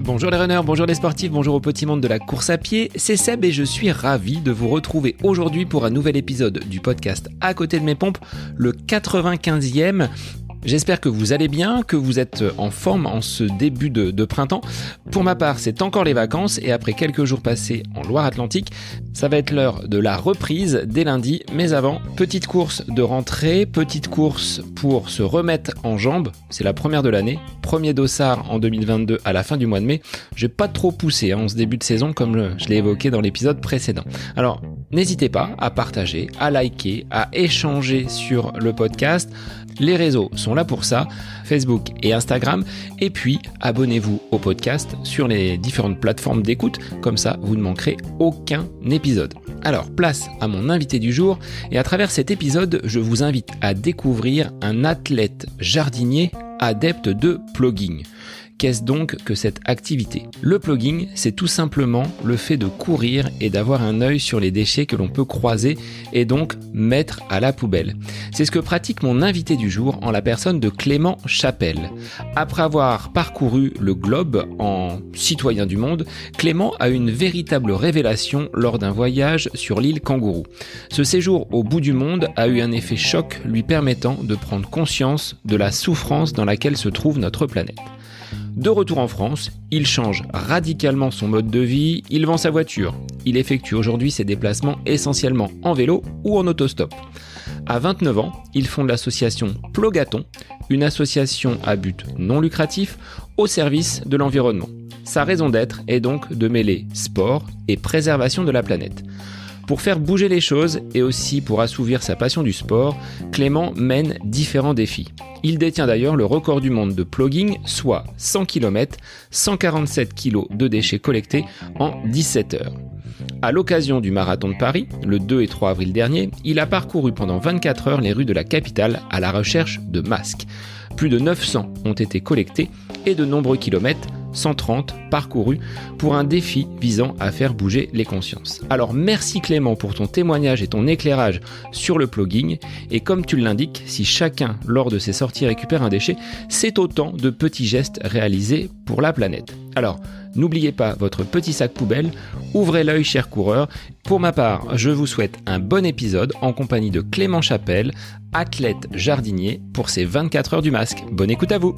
Bonjour les runners, bonjour les sportifs, bonjour au petit monde de la course à pied, c'est Seb et je suis ravi de vous retrouver aujourd'hui pour un nouvel épisode du podcast À côté de mes pompes, le 95e. J'espère que vous allez bien, que vous êtes en forme en ce début de, printemps. Pour ma part, c'est encore les vacances et après quelques jours passés en Loire-Atlantique, ça va être l'heure de la reprise dès lundi. Mais avant, petite course de rentrée, petite course pour se remettre en jambes. C'est la première de l'année. Premier dossard en 2022 à la fin du mois de mai. Je vais pas trop pousser hein, en ce début de saison comme je l'ai évoqué dans l'épisode précédent. Alors, n'hésitez pas à partager, à liker, à échanger sur le podcast. Les réseaux sont là pour ça, Facebook et Instagram. Et puis, abonnez-vous au podcast sur les différentes plateformes d'écoute, comme ça vous ne manquerez aucun épisode. Alors, place à mon invité du jour, et à travers cet épisode, je vous invite à découvrir un athlète jardinier adepte de plugging. Qu'est-ce donc que cette activité? Le plugging, c'est tout simplement le fait de courir et d'avoir un œil sur les déchets que l'on peut croiser et donc mettre à la poubelle. C'est ce que pratique mon invité du jour en la personne de Clément Chapelle. Après avoir parcouru le globe en citoyen du monde, Clément a une véritable révélation lors d'un voyage sur l'île Kangourou. Ce séjour au bout du monde a eu un effet choc lui permettant de prendre conscience de la souffrance dans laquelle se trouve notre planète. De retour en France, il change radicalement son mode de vie, il vend sa voiture. Il effectue aujourd'hui ses déplacements essentiellement en vélo ou en autostop. À 29 ans, il fonde l'association Plogaton, une association à but non lucratif au service de l'environnement. Sa raison d'être est donc de mêler sport et préservation de la planète. Pour faire bouger les choses et aussi pour assouvir sa passion du sport, Clément mène différents défis. Il détient d'ailleurs le record du monde de plugging, soit 100 km, 147 kg de déchets collectés en 17 heures. À l'occasion du marathon de Paris, le 2 et 3 avril dernier, il a parcouru pendant 24 heures les rues de la capitale à la recherche de masques. Plus de 900 ont été collectés et de nombreux kilomètres 130 parcourus pour un défi visant à faire bouger les consciences. Alors merci Clément pour ton témoignage et ton éclairage sur le plugging et comme tu l'indiques, si chacun lors de ses sorties récupère un déchet, c'est autant de petits gestes réalisés pour la planète. Alors, n'oubliez pas votre petit sac poubelle, ouvrez l'œil cher coureur. Pour ma part, je vous souhaite un bon épisode en compagnie de Clément Chapelle, athlète jardinier pour ses 24 heures du masque. Bonne écoute à vous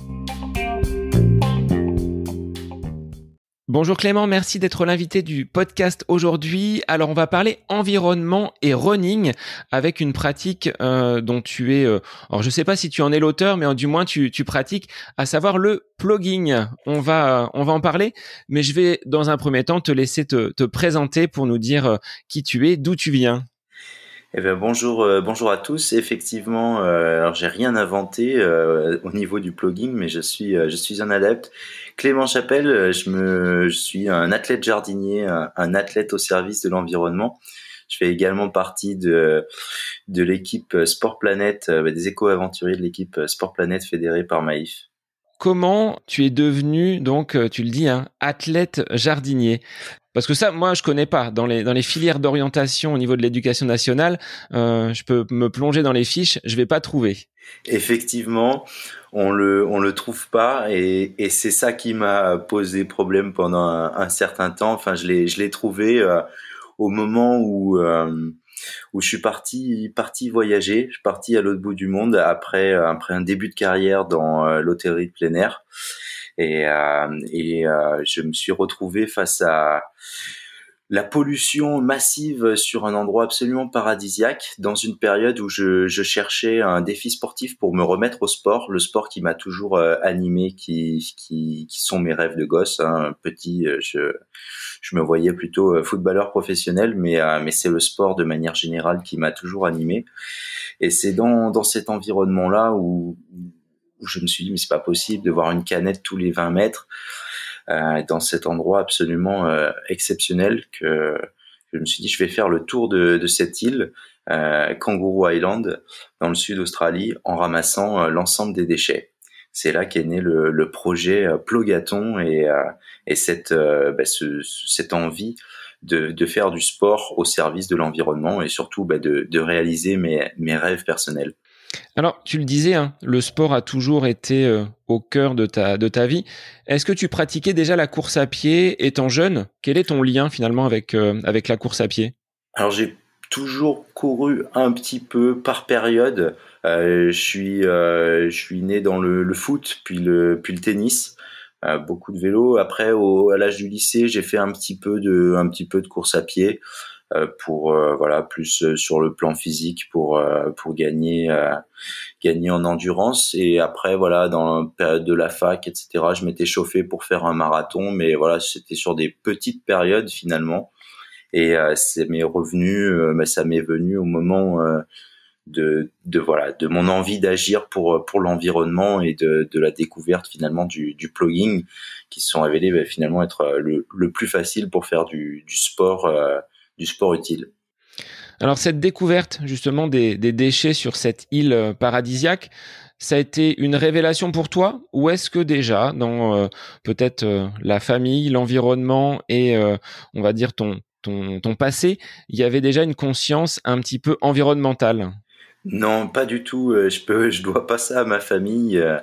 Bonjour Clément, merci d'être l'invité du podcast aujourd'hui. Alors on va parler environnement et running avec une pratique euh, dont tu es, euh, alors je sais pas si tu en es l'auteur, mais du moins tu, pratiques, à savoir le plugging. On va, on va en parler, mais je vais dans un premier temps te laisser te, te présenter pour nous dire euh, qui tu es, d'où tu viens. Eh bien, bonjour, euh, bonjour à tous. Effectivement, euh, alors j'ai rien inventé euh, au niveau du plugging, mais je suis, je suis un adepte. Clément Chapelle, je me, je suis un athlète jardinier, un, athlète au service de l'environnement. Je fais également partie de, de l'équipe Sport Planète, bah, des éco-aventuriers de l'équipe Sport Planète fédérée par Maïf comment tu es devenu donc tu le dis un athlète jardinier? Parce que ça, moi, je connais pas. Dans les dans les filières d'orientation au niveau de l'éducation nationale, euh, je peux me plonger dans les fiches, je vais pas trouver. Effectivement, on le on le trouve pas et, et c'est ça qui m'a posé problème pendant un, certain temps. Enfin, je l'ai je l'ai trouvé euh, au moment où euh, où je suis parti parti voyager. Je suis parti à l'autre bout du monde après après un début de carrière dans l'hôtellerie de plein air et, euh, euh, je me suis retrouvé face à la pollution massive sur un endroit absolument paradisiaque dans une période où je, cherchais un défi sportif pour me remettre au sport, le sport qui m'a toujours euh, animé, qui, qui, qui, sont mes rêves de gosse. Hein. Petit, je, je me voyais plutôt footballeur professionnel, mais, mais c'est le sport de manière générale qui m'a toujours animé. Et c'est dans, dans cet environnement-là où, où je me suis dit mais c'est pas possible de voir une canette tous les 20 mètres euh, dans cet endroit absolument euh, exceptionnel que je me suis dit je vais faire le tour de, de cette île euh, Kangaroo Island dans le sud d'Australie en ramassant euh, l'ensemble des déchets. C'est là qu'est né le, le projet euh, Plogaton et, et cette, bah, ce, cette envie de, de, faire du sport au service de l'environnement et surtout bah, de, de réaliser mes, mes rêves personnels. Alors, tu le disais, hein, le sport a toujours été euh, au cœur de ta, de ta vie. Est-ce que tu pratiquais déjà la course à pied étant jeune? Quel est ton lien finalement avec, euh, avec la course à pied? Alors, j'ai toujours couru un petit peu par période. Euh, je, suis, je suis né dans le, foot, puis le, puis le tennis. beaucoup de vélo. Après, au, à l'âge du lycée, j'ai fait un petit peu de, un petit peu de course à pied. Euh, pour euh, voilà plus euh, sur le plan physique pour pour gagner gagner en endurance. Et après voilà dans la période de la fac etc je m'étais chauffé pour faire un marathon mais voilà c'était sur des petites périodes finalement. Et c'est mes revenus mais ça m'est venu au moment de, de voilà de mon envie d'agir pour pour l'environnement et de, de la découverte finalement du, du plugging qui se sont révélés bah, finalement être le, le plus facile pour faire du, du sport sport utile. Alors cette découverte justement des, déchets sur cette île euh, paradisiaque, ça a été une révélation pour toi ou est-ce que déjà dans euh, peut-être euh, la famille, l'environnement et on va dire ton passé, il y avait déjà une conscience un petit peu environnementale? Non, pas du tout. Euh, je peux, je dois pas ça à ma famille, euh,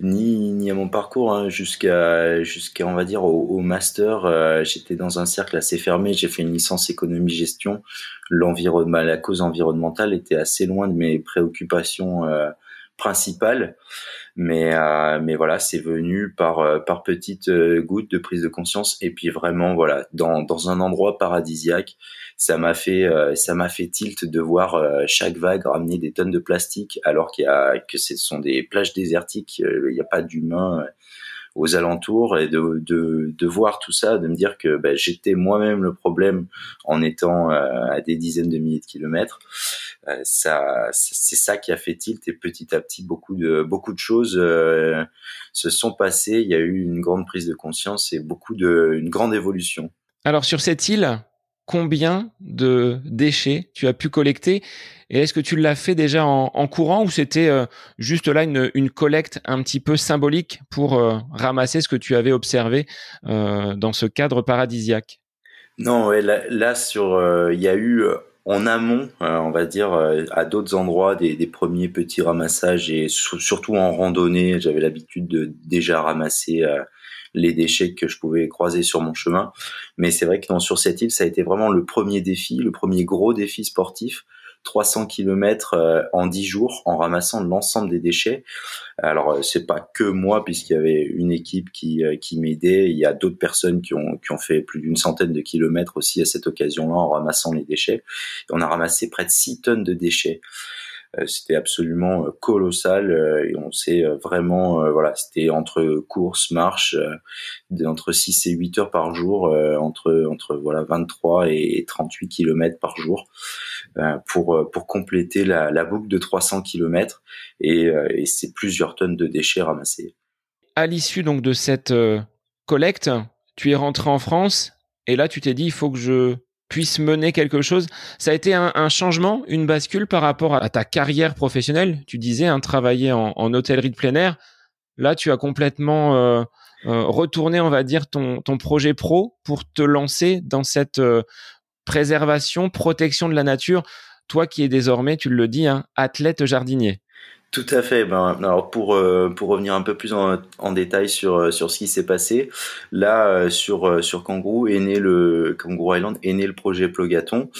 ni ni à mon parcours, hein, jusqu'à jusqu'à on va dire au, master. Euh, j'étais dans un cercle assez fermé. J'ai fait une licence économie gestion. L'environnement, la cause environnementale était assez loin de mes préoccupations principales. Mais euh, mais voilà, c'est venu par euh, par petites euh, gouttes de prise de conscience et puis vraiment voilà dans dans un endroit paradisiaque, ça m'a fait ça m'a fait tilt de voir chaque vague ramener des tonnes de plastique alors qu'il y a que ce sont des plages désertiques, il n'y a pas d'humains aux alentours et de, de, de, voir tout ça, de me dire que ben, j'étais moi-même le problème en étant à des dizaines de milliers de kilomètres. Euh, ça, c'est ça qui a fait tilt et petit à petit beaucoup de beaucoup de choses euh, se sont passées. Il y a eu une grande prise de conscience et beaucoup de une grande évolution. Alors sur cette île, combien de déchets tu as pu collecter et est-ce que tu l'as fait déjà en, courant ou c'était euh, juste là une, une, collecte un petit peu symbolique pour ramasser ce que tu avais observé dans ce cadre paradisiaque? Non, là, là, sur il y a eu en amont, euh, on va dire, euh, à d'autres endroits, des, premiers petits ramassages et surtout en randonnée, j'avais l'habitude de déjà ramasser euh, les déchets que je pouvais croiser sur mon chemin. Mais c'est vrai que dans, sur cette île, ça a été vraiment le premier défi, le premier gros défi sportif 300 km euh, en 10 jours en ramassant l'ensemble des déchets. Alors euh, c'est pas que moi puisqu'il y avait une équipe qui, euh, qui m'aidait, il y a d'autres personnes qui ont, qui ont fait plus d'une centaine de kilomètres aussi à cette occasion-là en ramassant les déchets. on a ramassé près de 6 tonnes de déchets. Euh, c'était absolument euh, colossal euh, et on s'est vraiment voilà c'était entre courses marches entre 6 et 8 heures par jour entre entre voilà 23 et 38 kilomètres par jour pour pour compléter la, la boucle de 300 kilomètres et, et c'est plusieurs tonnes de déchets ramassés. À l'issue donc de cette collecte, tu es rentré en France et là tu t'es dit il faut que je puisse mener quelque chose. Ça a été un, changement, une bascule par rapport à ta carrière professionnelle. Tu disais, hein, travailler en, hôtellerie de plein air. Là, tu as complètement euh, euh, retourné, on va dire, ton, projet pro pour te lancer dans cette euh, préservation, protection de la nature. Toi qui es désormais, tu le dis, un athlète jardinier. Tout à fait. Ben, alors pour euh, pour revenir un peu plus en, en détail sur euh, sur ce qui s'est passé, là euh, sur sur Kangaroo est né le Kangaroo Island est né le projet Plogaton,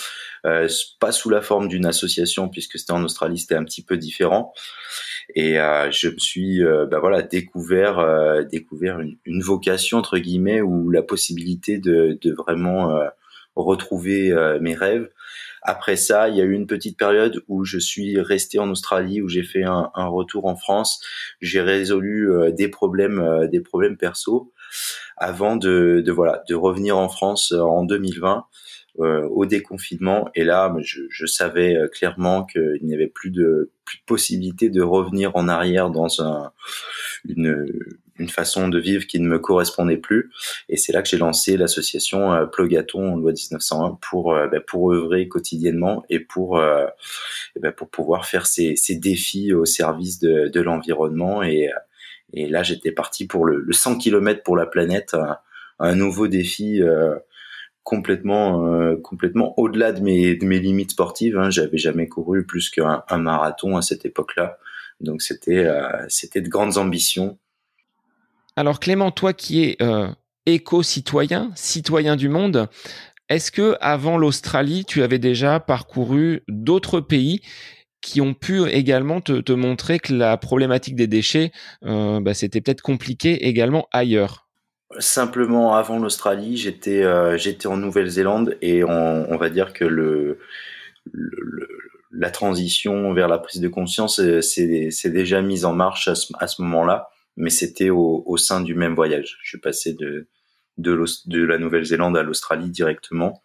pas sous la forme d'une association puisque c'était en Australie, c'était un petit peu différent. Et je me suis ben voilà découvert découvert une, une, vocation entre guillemets ou la possibilité de de vraiment retrouver mes rêves après ça, il y a eu une petite période où je suis resté en Australie, où j'ai fait un, un, retour en France. J'ai résolu euh, des problèmes, euh, des problèmes perso, avant de, de, voilà, de revenir en France euh, en 2020. au déconfinement et là je, je savais clairement qu'il n'y avait plus de plus de possibilité de revenir en arrière dans un une une façon de vivre qui ne me correspondait plus. Et c'est là que j'ai lancé l'association euh, Plogaton loi 1901 pour euh, bah, pour œuvrer quotidiennement et pour euh, bah, pour pouvoir faire ces, ces défis au service de, de l'environnement. Et, et là, j'étais parti pour le, le 100 km pour la planète, un, nouveau défi complètement complètement au-delà de mes de mes limites sportives. Hein. J'avais jamais couru plus qu'un marathon à cette époque-là, donc c'était c'était de grandes ambitions. Alors Clément, toi qui es éco-citoyen, citoyen du monde, est-ce que avant l'Australie, tu avais déjà parcouru d'autres pays qui ont pu également te, montrer que la problématique des déchets, euh, bah, c'était peut-être compliqué également ailleurs? Simplement, avant l'Australie, j'étais euh, en Nouvelle-Zélande et on, va dire que le, la transition vers la prise de conscience c'est déjà mise en marche à ce, moment-là, mais c'était au, sein du même voyage. Je suis passé de de, la Nouvelle-Zélande à l'Australie directement.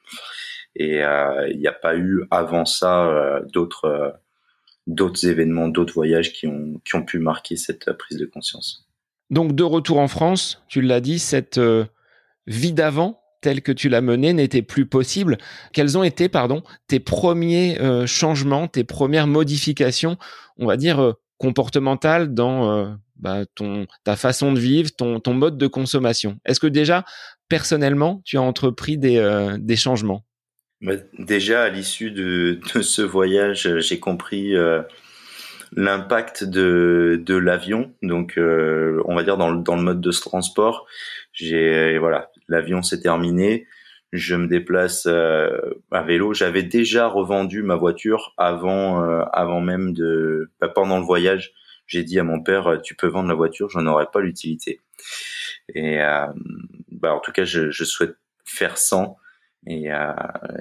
Et euh, il n'y a pas eu avant ça euh, d'autres euh, d'autres événements, d'autres voyages qui ont, qui ont pu marquer cette prise de conscience. Donc de retour en France, tu l'as dit, cette vie d'avant telle que tu l'as menée n'était plus possible. Quels ont été, pardon, tes premiers changements, tes premières modifications, on va dire comportementales dans bah, ton, ta façon de vivre, ton, ton mode de consommation. Est-ce que déjà, personnellement, tu as entrepris des, euh, des changements? Bah, Déjà, à l'issue de, ce voyage, j'ai compris euh, l'impact de, de l'avion. Donc, euh, on va dire dans le, dans le mode de ce transport, j'ai voilà, l'avion s'est terminé. Je me déplace à vélo. J'avais déjà revendu ma voiture avant, avant même de, bah, pendant le voyage j'ai dit à mon père, euh, tu peux vendre la voiture, j'en aurais pas l'utilité. Et euh, bah, en tout cas, je, je souhaite faire sans. Et, euh,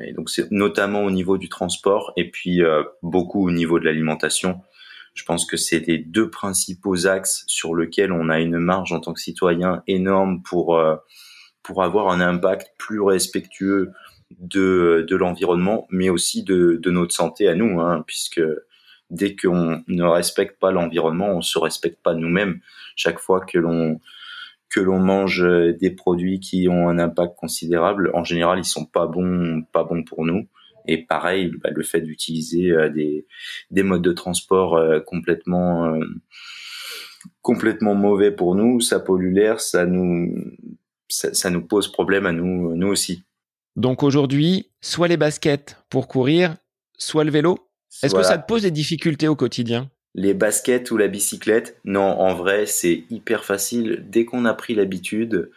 et donc c'est notamment au niveau du transport et puis euh, beaucoup au niveau de l'alimentation. Je pense que c'est les deux principaux axes sur lesquels on a une marge en tant que citoyen énorme pour euh, pour avoir un impact plus respectueux de, de l'environnement, mais aussi de, de notre santé à nous, hein, puisque dès qu'on ne respecte pas l'environnement, on se respecte pas nous-mêmes. Chaque fois que l'on que l'on mange des produits qui ont un impact considérable, en général, ils sont pas bons, pas bons pour nous. Et pareil, bah, le fait d'utiliser euh, des, des modes de transport euh, complètement euh, complètement mauvais pour nous, ça pollue l'air, ça nous ça, nous pose problème à nous nous aussi. Donc aujourd'hui, soit les baskets pour courir, soit le vélo. Est-ce que ça te pose des difficultés au quotidien? Les baskets ou la bicyclette? Non, en vrai, c'est hyper facile. Dès qu'on a pris l'habitude,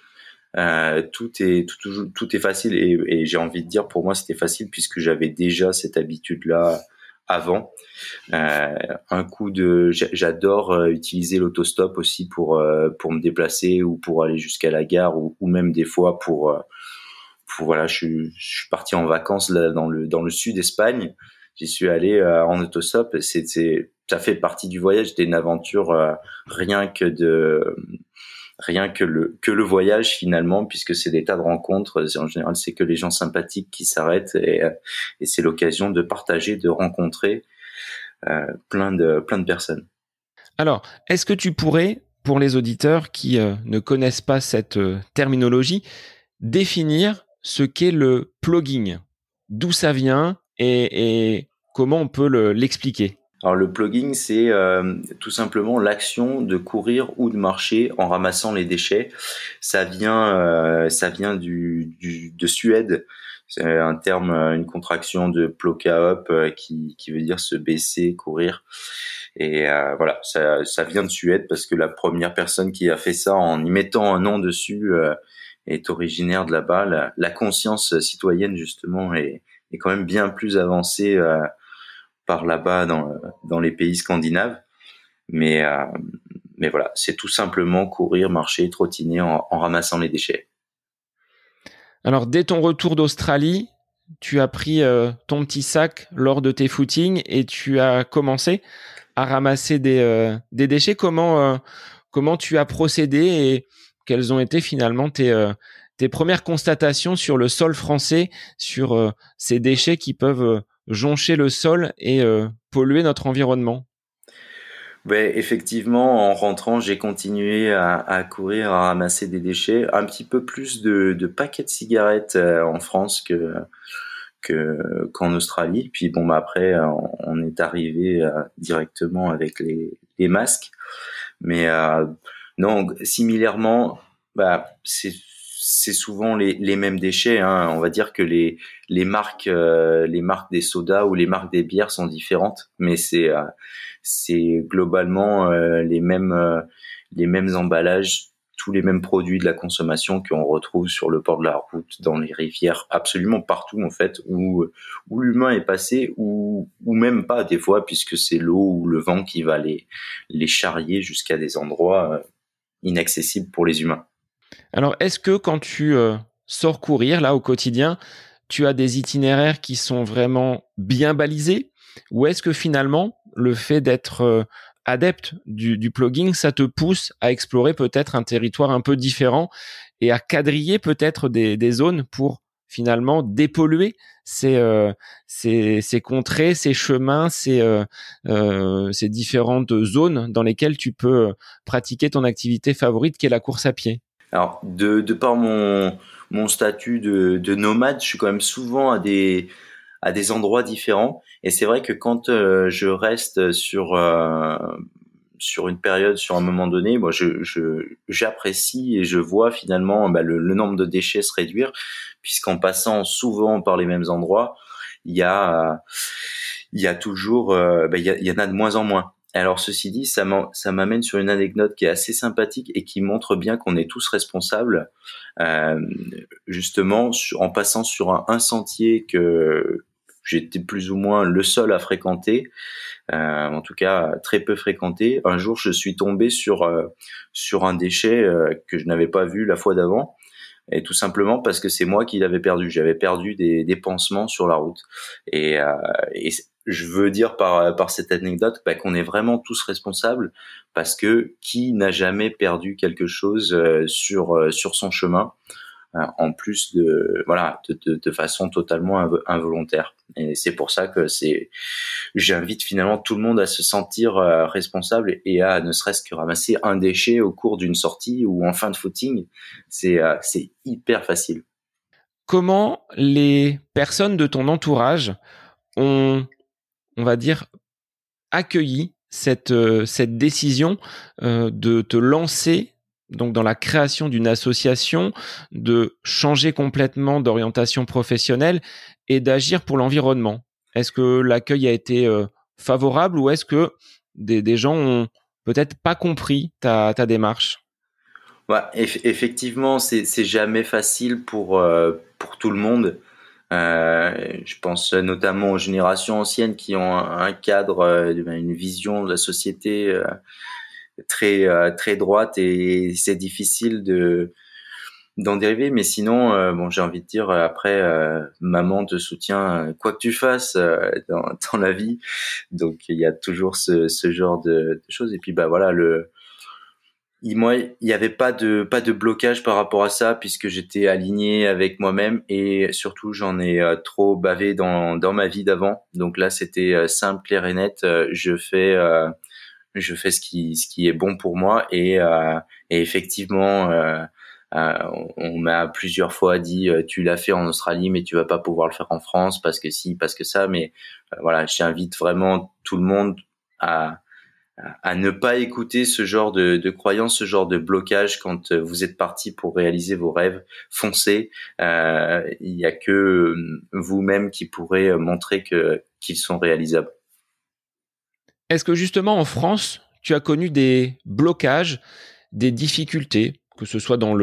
euh, tout est tout, tout, est facile. Et, j'ai envie de dire pour moi c'était facile puisque j'avais déjà cette habitude là avant. Euh, un coup de, j'adore euh, utiliser l'autostop aussi pour pour me déplacer ou pour aller jusqu'à la gare ou, même des fois pour, pour voilà, je, je, suis parti en vacances là dans le dans le sud Espagne j'y suis allé euh, en autostop. C'est, ça fait partie du voyage. C'était une aventure euh, rien que de rien que le que le voyage finalement puisque c'est des tas de rencontres en général c'est que les gens sympathiques qui s'arrêtent et, euh, et c'est l'occasion de partager de rencontrer euh, plein de plein de personnes alors est-ce que tu pourrais pour les auditeurs qui ne connaissent pas cette terminologie définir ce qu'est le plugging? D'où ça vient? Et, comment on peut l'expliquer? Alors le plugging, c'est euh, tout simplement l'action de courir ou de marcher en ramassant les déchets. Ça vient, euh, ça vient du, du, de Suède. C'est un terme, une contraction de ploka up euh, qui, qui veut dire se baisser, courir. Et voilà, ça, ça vient de Suède parce que la première personne qui a fait ça en y mettant un nom dessus est originaire de là-bas. La, la, conscience citoyenne justement est, est quand même bien plus avancé euh, par là-bas dans, dans les pays scandinaves. Mais, euh, mais voilà, c'est tout simplement courir, marcher, trottiner en, ramassant les déchets. Alors, dès ton retour d'Australie, tu as pris euh, ton petit sac lors de tes footings et tu as commencé à ramasser des, des déchets. Comment, comment tu as procédé et quelles ont été finalement tes, tes premières constatations sur le sol français, sur euh, ces déchets qui peuvent euh, joncher le sol et euh, polluer notre environnement? Ben, effectivement, en rentrant, j'ai continué à, courir, à ramasser des déchets, un petit peu plus de, paquets de cigarettes en France que qu'en Australie. Puis bon, bah, après, on, est arrivé directement avec les, les masques. Mais non, similairement, bah, c'est c'est souvent les, les, mêmes déchets. Hein. On va dire que les, les marques, euh, les marques des sodas ou les marques des bières sont différentes, mais c'est euh, c'est globalement euh, les mêmes les mêmes emballages, tous les mêmes produits de la consommation qu'on retrouve sur le port de la route, dans les rivières, absolument partout en fait où où l'humain est passé ou ou même pas des fois puisque c'est l'eau ou le vent qui va les les charrier jusqu'à des endroits inaccessibles pour les humains. Alors, est-ce que quand tu euh, sors courir là au quotidien, tu as des itinéraires qui sont vraiment bien balisés? Ou est-ce que finalement le fait d'être euh, adepte du, plugging, ça te pousse à explorer peut-être un territoire un peu différent et à quadriller peut-être des, zones pour finalement dépolluer ces, euh, contrées, ces chemins, ces différentes zones dans lesquelles tu peux pratiquer ton activité favorite qui est la course à pied? Alors, de, de par mon, mon statut de, de, nomade, je suis quand même souvent à des, à des endroits différents. Et c'est vrai que quand euh, je reste sur, euh, sur une période, sur un moment donné, moi, j'apprécie et je vois finalement bah, le, nombre de déchets se réduire, puisqu'en passant souvent par les mêmes endroits, il y a, y a toujours, euh, bah, il y en a de moins en moins. Alors ceci dit, ça m'amène sur une anecdote qui est assez sympathique et qui montre bien qu'on est tous responsables. Euh, justement, en passant sur un, sentier que j'étais plus ou moins le seul à fréquenter, euh, en tout cas très peu fréquenté. Un jour, je suis tombé sur euh, sur un déchet que je n'avais pas vu la fois d'avant. Et tout simplement parce que c'est moi qui l'avais perdu. J'avais perdu des, des pansements sur la route. Et, et je veux dire par, par cette anecdote bah, qu'on est vraiment tous responsables parce que qui n'a jamais perdu quelque chose euh, sur euh, sur son chemin euh, en plus de voilà de, de, façon totalement involontaire. Et c'est pour ça que c'est j'invite finalement tout le monde à se sentir responsable et à ne serait-ce que ramasser un déchet au cours d'une sortie ou en fin de footing. C'est c'est hyper facile. Comment les personnes de ton entourage ont on va dire, accueilli cette, euh, cette décision euh, de te lancer donc dans la création d'une association, de changer complètement d'orientation professionnelle et d'agir pour l'environnement. Est-ce que l'accueil a été euh, favorable ou est-ce que des, des, gens ont peut-être pas compris ta, ta démarche? Effectivement, c'est jamais facile pour, pour tout le monde. Euh, je pense notamment aux générations anciennes qui ont un, cadre, euh, une vision de la société euh, très très droite et c'est difficile de d'en dériver. Mais sinon, bon, j'ai envie de dire après, maman te soutient quoi que tu fasses dans, dans la vie. Donc il y a toujours ce, ce genre de, de choses. Et puis bah voilà le moi, il n'y avait pas de pas de blocage par rapport à ça puisque j'étais aligné avec moi-même et surtout j'en ai euh, trop bavé dans dans ma vie d'avant. Donc là, c'était euh, simple, clair et net. Euh, je fais je fais ce qui ce qui est bon pour moi et, et effectivement. on m'a plusieurs fois dit tu l'as fait en Australie mais tu vas pas pouvoir le faire en France parce que si parce que ça mais voilà j'invite vraiment tout le monde à à ne pas écouter ce genre de, de croyance, ce genre de blocage quand euh, vous êtes parti pour réaliser vos rêves. Foncez. Euh, il n'y a que euh, vous-même qui pourrez montrer qu'ils sont réalisables. Est-ce que justement en France, tu as connu des blocages, des difficultés, que ce soit dans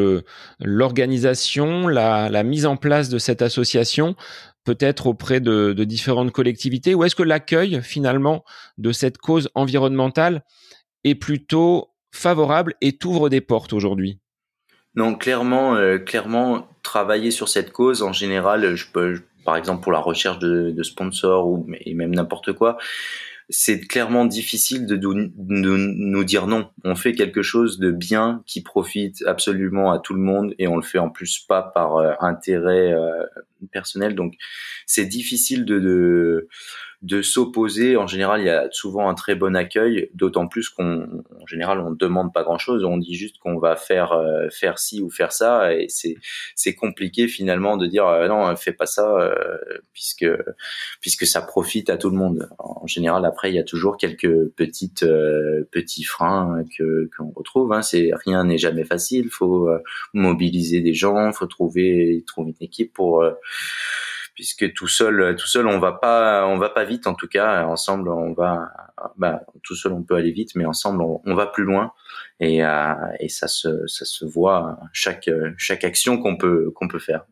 l'organisation, la mise en place de cette association, peut-être auprès de, différentes collectivités Ou est-ce que l'accueil finalement de cette cause environnementale est plutôt favorable et t'ouvre des portes aujourd'hui? Non, clairement, euh, clairement, travailler sur cette cause en général, par exemple pour la recherche de, sponsors ou et même n'importe quoi, c'est clairement difficile de nous, dire non. On fait quelque chose de bien qui profite absolument à tout le monde et on le fait en plus pas par euh, intérêt euh, personnel. Donc c'est difficile de, de, de s'opposer. En général, il y a souvent un très bon accueil, d'autant plus qu'on en général, on ne demande pas grand-chose, on dit juste qu'on va faire euh, faire ci ou faire ça, et c'est c'est compliqué finalement de dire euh, non, fais pas ça, euh, puisque puisque ça profite à tout le monde. En général, après, il y a toujours quelques petites petits freins que qu'on retrouve. Hein. C'est rien n'est jamais facile. Faut mobiliser des gens, faut trouver trouver une équipe pour puisque tout seul, tout seul, on va pas, on va pas vite. En tout cas, ensemble, on va, bah, tout seul, on peut aller vite, mais ensemble, on, va plus loin. Et, euh, et ça se, ça se voit chaque, chaque action qu'on peut, qu'on peut faire.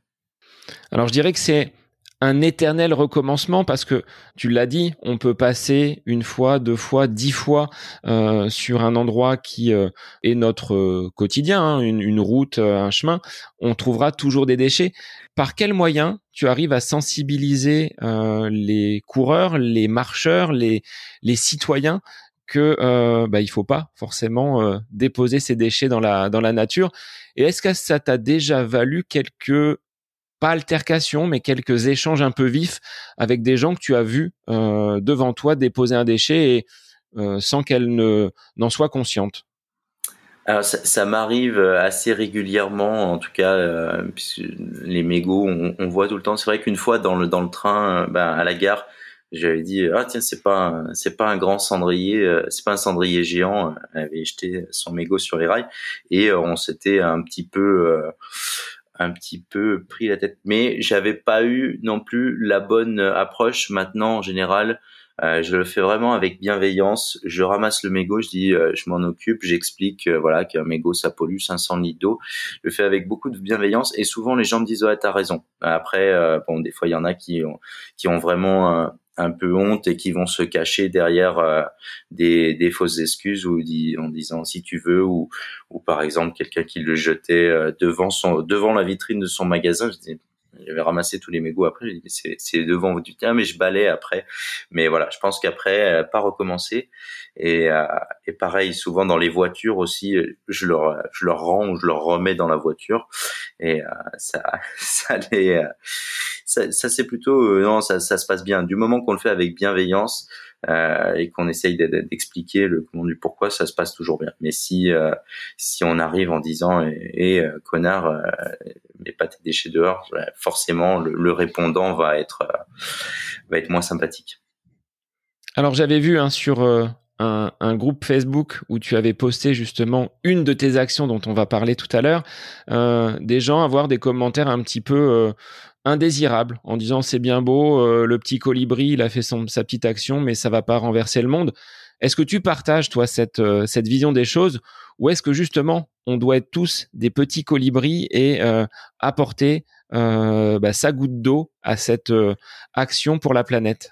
Alors, je dirais que c'est un éternel recommencement parce que tu l'as dit, on peut passer une fois, deux fois, dix fois euh, sur un endroit qui euh, est notre euh, quotidien, hein, une, route, un chemin. On trouvera toujours des déchets. Par quel moyen tu arrives à sensibiliser les coureurs, les marcheurs, les, les citoyens que euh, bah, il faut pas forcément déposer ces déchets dans la dans la nature? Et est-ce que ça t'a déjà valu quelques pas altercation, mais quelques échanges un peu vifs avec des gens que tu as vus euh, devant toi déposer un déchet et euh, sans qu'elles ne n'en soient conscientes. Alors ça, m'arrive assez régulièrement, en tout cas, euh, les mégots, on, voit tout le temps. C'est vrai qu'une fois dans le dans le train, ben, à la gare, j'avais dit ah tiens c'est pas c'est pas un grand cendrier, c'est pas un cendrier géant. Elle avait jeté son mégot sur les rails et on s'était un petit peu un petit peu pris la tête, mais j'avais pas eu non plus la bonne approche. Maintenant, en général, euh, je le fais vraiment avec bienveillance. Je ramasse le mégot, je dis, euh, je m'en occupe, j'explique, euh, voilà, qu'un mégot ça pollue 500 litres d'eau. Je le fais avec beaucoup de bienveillance et souvent les gens me disent ouais t'as raison. Après, bon, des fois il y en a qui ont qui ont vraiment un peu honte et qui vont se cacher derrière euh, des, fausses excuses ou en disant si tu veux ou, ou par exemple quelqu'un qui le jetait euh, devant la vitrine de son magasin j'avais ramassé tous les mégots après j'ai c'est devant vous tiens mais je balais après. Mais voilà je pense qu'après euh, pas recommencer. Et, et pareil souvent dans les voitures aussi je leur je leur rends ou je leur remets dans la voiture. Et ça ça les ça, ça c'est plutôt euh, non, ça, ça, se passe bien. Du moment qu'on le fait avec bienveillance euh, et qu'on essaye d'expliquer le comment du pourquoi, ça se passe toujours bien. Mais si euh, si on arrive en disant et, eh, eh, connard, mais pas tes déchets dehors, forcément le, répondant va être va être moins sympathique. Alors j'avais vu hein, sur un, groupe Facebook où tu avais posté justement une de tes actions dont on va parler tout à l'heure, euh, des gens avoir des commentaires un petit peu euh, indésirables en disant c'est bien beau, euh, le petit colibri il a fait son, sa petite action mais ça va pas renverser le monde. Est-ce que tu partages toi cette, euh, cette vision des choses ou est-ce que justement on doit être tous des petits colibris et euh, apporter bah, sa goutte d'eau à cette action pour la planète?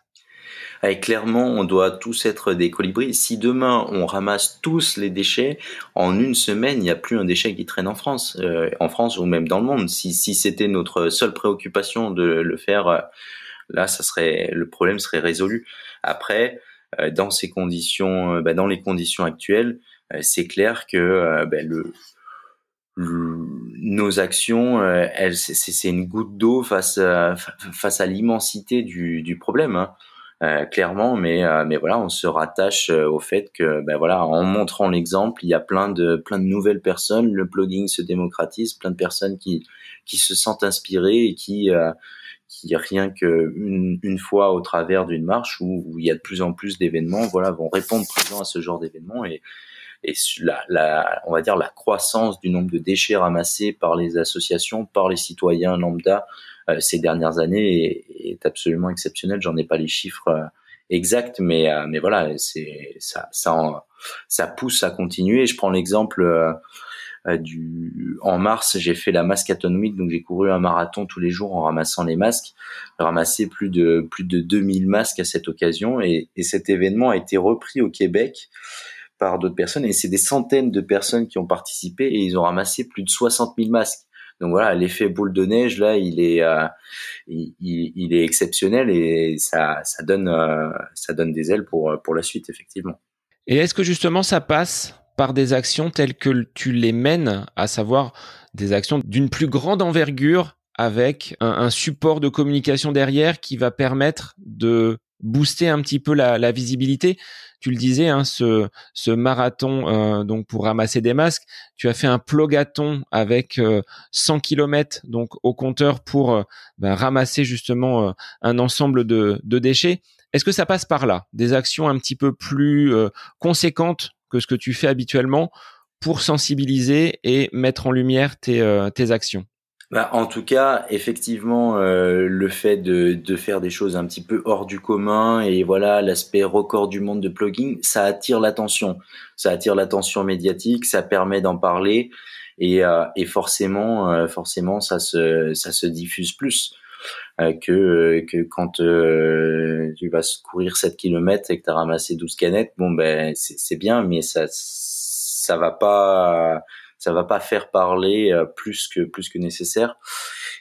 Clairement, on doit tous être des colibris. Si demain on ramasse tous les déchets, en une semaine, il n'y a plus un déchet qui traîne en France, euh, en France ou même dans le monde. Si, si c'était notre seule préoccupation de le faire, euh, là, ça serait le problème serait résolu. Après, euh, dans ces conditions, bah, dans les conditions actuelles, c'est clair que bah, nos actions, c'est une goutte d'eau face à, l'immensité du, du problème. Hein. Euh, clairement, mais euh, mais voilà, on se rattache euh, au fait que ben voilà, en montrant l'exemple, il y a plein de plein de nouvelles personnes, le blogging se démocratise, plein de personnes qui qui se sentent inspirées et qui qui rien que une, fois au travers d'une marche où, où, il y a de plus en plus d'événements, voilà, vont répondre présent à ce genre d'événements et et la, la, on va dire la croissance du nombre de déchets ramassés par les associations, par les citoyens lambda euh, ces dernières années est, absolument exceptionnel. J'en ai pas les chiffres euh, exacts, mais euh, mais voilà, c'est ça ça pousse à continuer. Je prends l'exemple du en mars, j'ai fait la Mascaton Week, donc j'ai couru un marathon tous les jours en ramassant les masques. Ramassé plus de plus de 2000 masques à cette occasion et cet événement a été repris au Québec par d'autres personnes et c'est des centaines de personnes qui ont participé et ils ont ramassé plus de 60 000 masques. Donc voilà, l'effet boule de neige là, il est, euh, il, est exceptionnel et ça, ça donne, euh, ça donne des ailes pour pour la suite effectivement. Et est-ce que justement ça passe par des actions telles que tu les mènes, à savoir des actions d'une plus grande envergure avec un support de communication derrière qui va permettre de booster un petit peu la, visibilité. Tu le disais, hein, ce, marathon euh, donc pour ramasser des masques, tu as fait un plogaton avec 100 km donc au compteur pour ben, ramasser justement un ensemble de, déchets. Est-ce que ça passe par là, des actions un petit peu plus conséquentes que ce que tu fais habituellement pour sensibiliser et mettre en lumière euh, tes actions? Bah, en tout cas, effectivement, euh, le fait de, de, faire des choses un petit peu hors du commun et voilà l'aspect record du monde de plugging, ça attire l'attention, ça attire l'attention médiatique, ça permet d'en parler et, euh, et forcément, euh, forcément, ça se ça se diffuse plus euh, que que quand tu vas courir 7 km et que tu as ramassé 12 canettes, bon ben c'est bien, mais ça ça va pas ça va pas faire parler euh, plus que plus que nécessaire.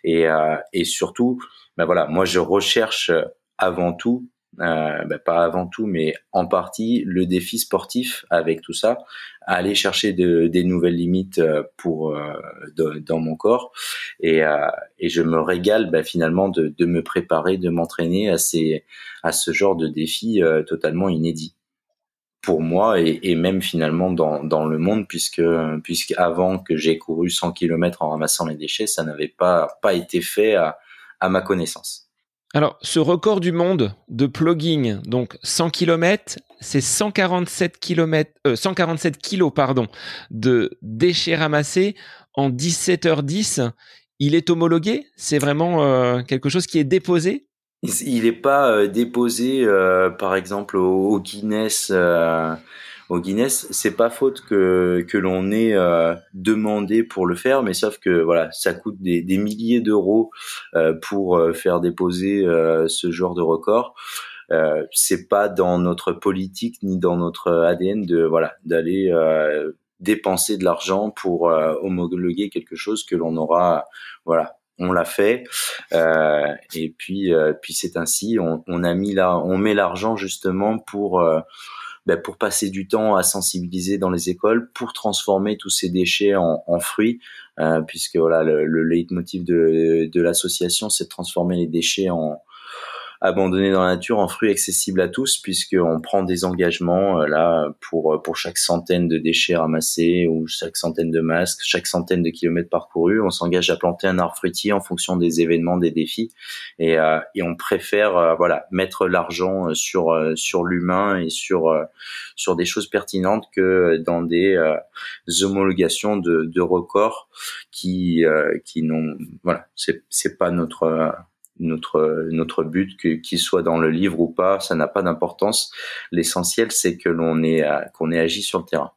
Et euh, et surtout ben voilà moi je recherche avant tout euh, ben pas avant tout, mais en partie le défi sportif avec tout ça, aller chercher de, des nouvelles limites pour dans mon corps. Et, et je me régale ben, finalement de, de me préparer, de m'entraîner à ces à ce genre de défi totalement inédit pour moi et, même finalement dans, le monde puisque puisque avant que j'ai couru 100 km en ramassant les déchets, ça n'avait pas pas été fait à, ma connaissance. Alors, ce record du monde de plugging, donc 100 km, c'est 147 km, euh, 147 kilos pardon, de déchets ramassés en 17h10. Il est homologué? C'est vraiment euh, quelque chose qui est déposé? Il n'est pas euh, déposé, euh, par exemple, au, Guinness. Euh, au Guinness, c'est pas faute que que l'on ait demandé pour le faire, mais sauf que voilà, ça coûte des, milliers d'euros pour faire déposer ce genre de record. Euh, c'est pas dans notre politique ni dans notre ADN de voilà d'aller dépenser de l'argent pour homologuer quelque chose que l'on aura voilà on l'a fait. Euh, et puis euh, puis c'est ainsi. On, a mis là on met l'argent justement pour euh, ben, pour passer du temps à sensibiliser dans les écoles pour transformer tous ces déchets en, fruits puisque voilà le, le leitmotiv de, de l'association c'est de transformer les déchets en abandonné dans la nature en fruits accessibles à tous puisqu'on prend des engagements euh, là pour euh, pour chaque centaine de déchets ramassés ou chaque centaine de masques, chaque centaine de kilomètres parcourus, on s'engage à planter un arbre fruitier en fonction des événements, des défis. Et, euh, et on préfère voilà mettre l'argent sur sur l'humain et sur sur des choses pertinentes que dans des homologations de, de records qui qui n'ont voilà c'est c'est pas notre notre notre but qu'il soit dans le livre ou pas, ça n'a pas d'importance. L'essentiel c'est que l'on ait qu'on ait agi sur le terrain.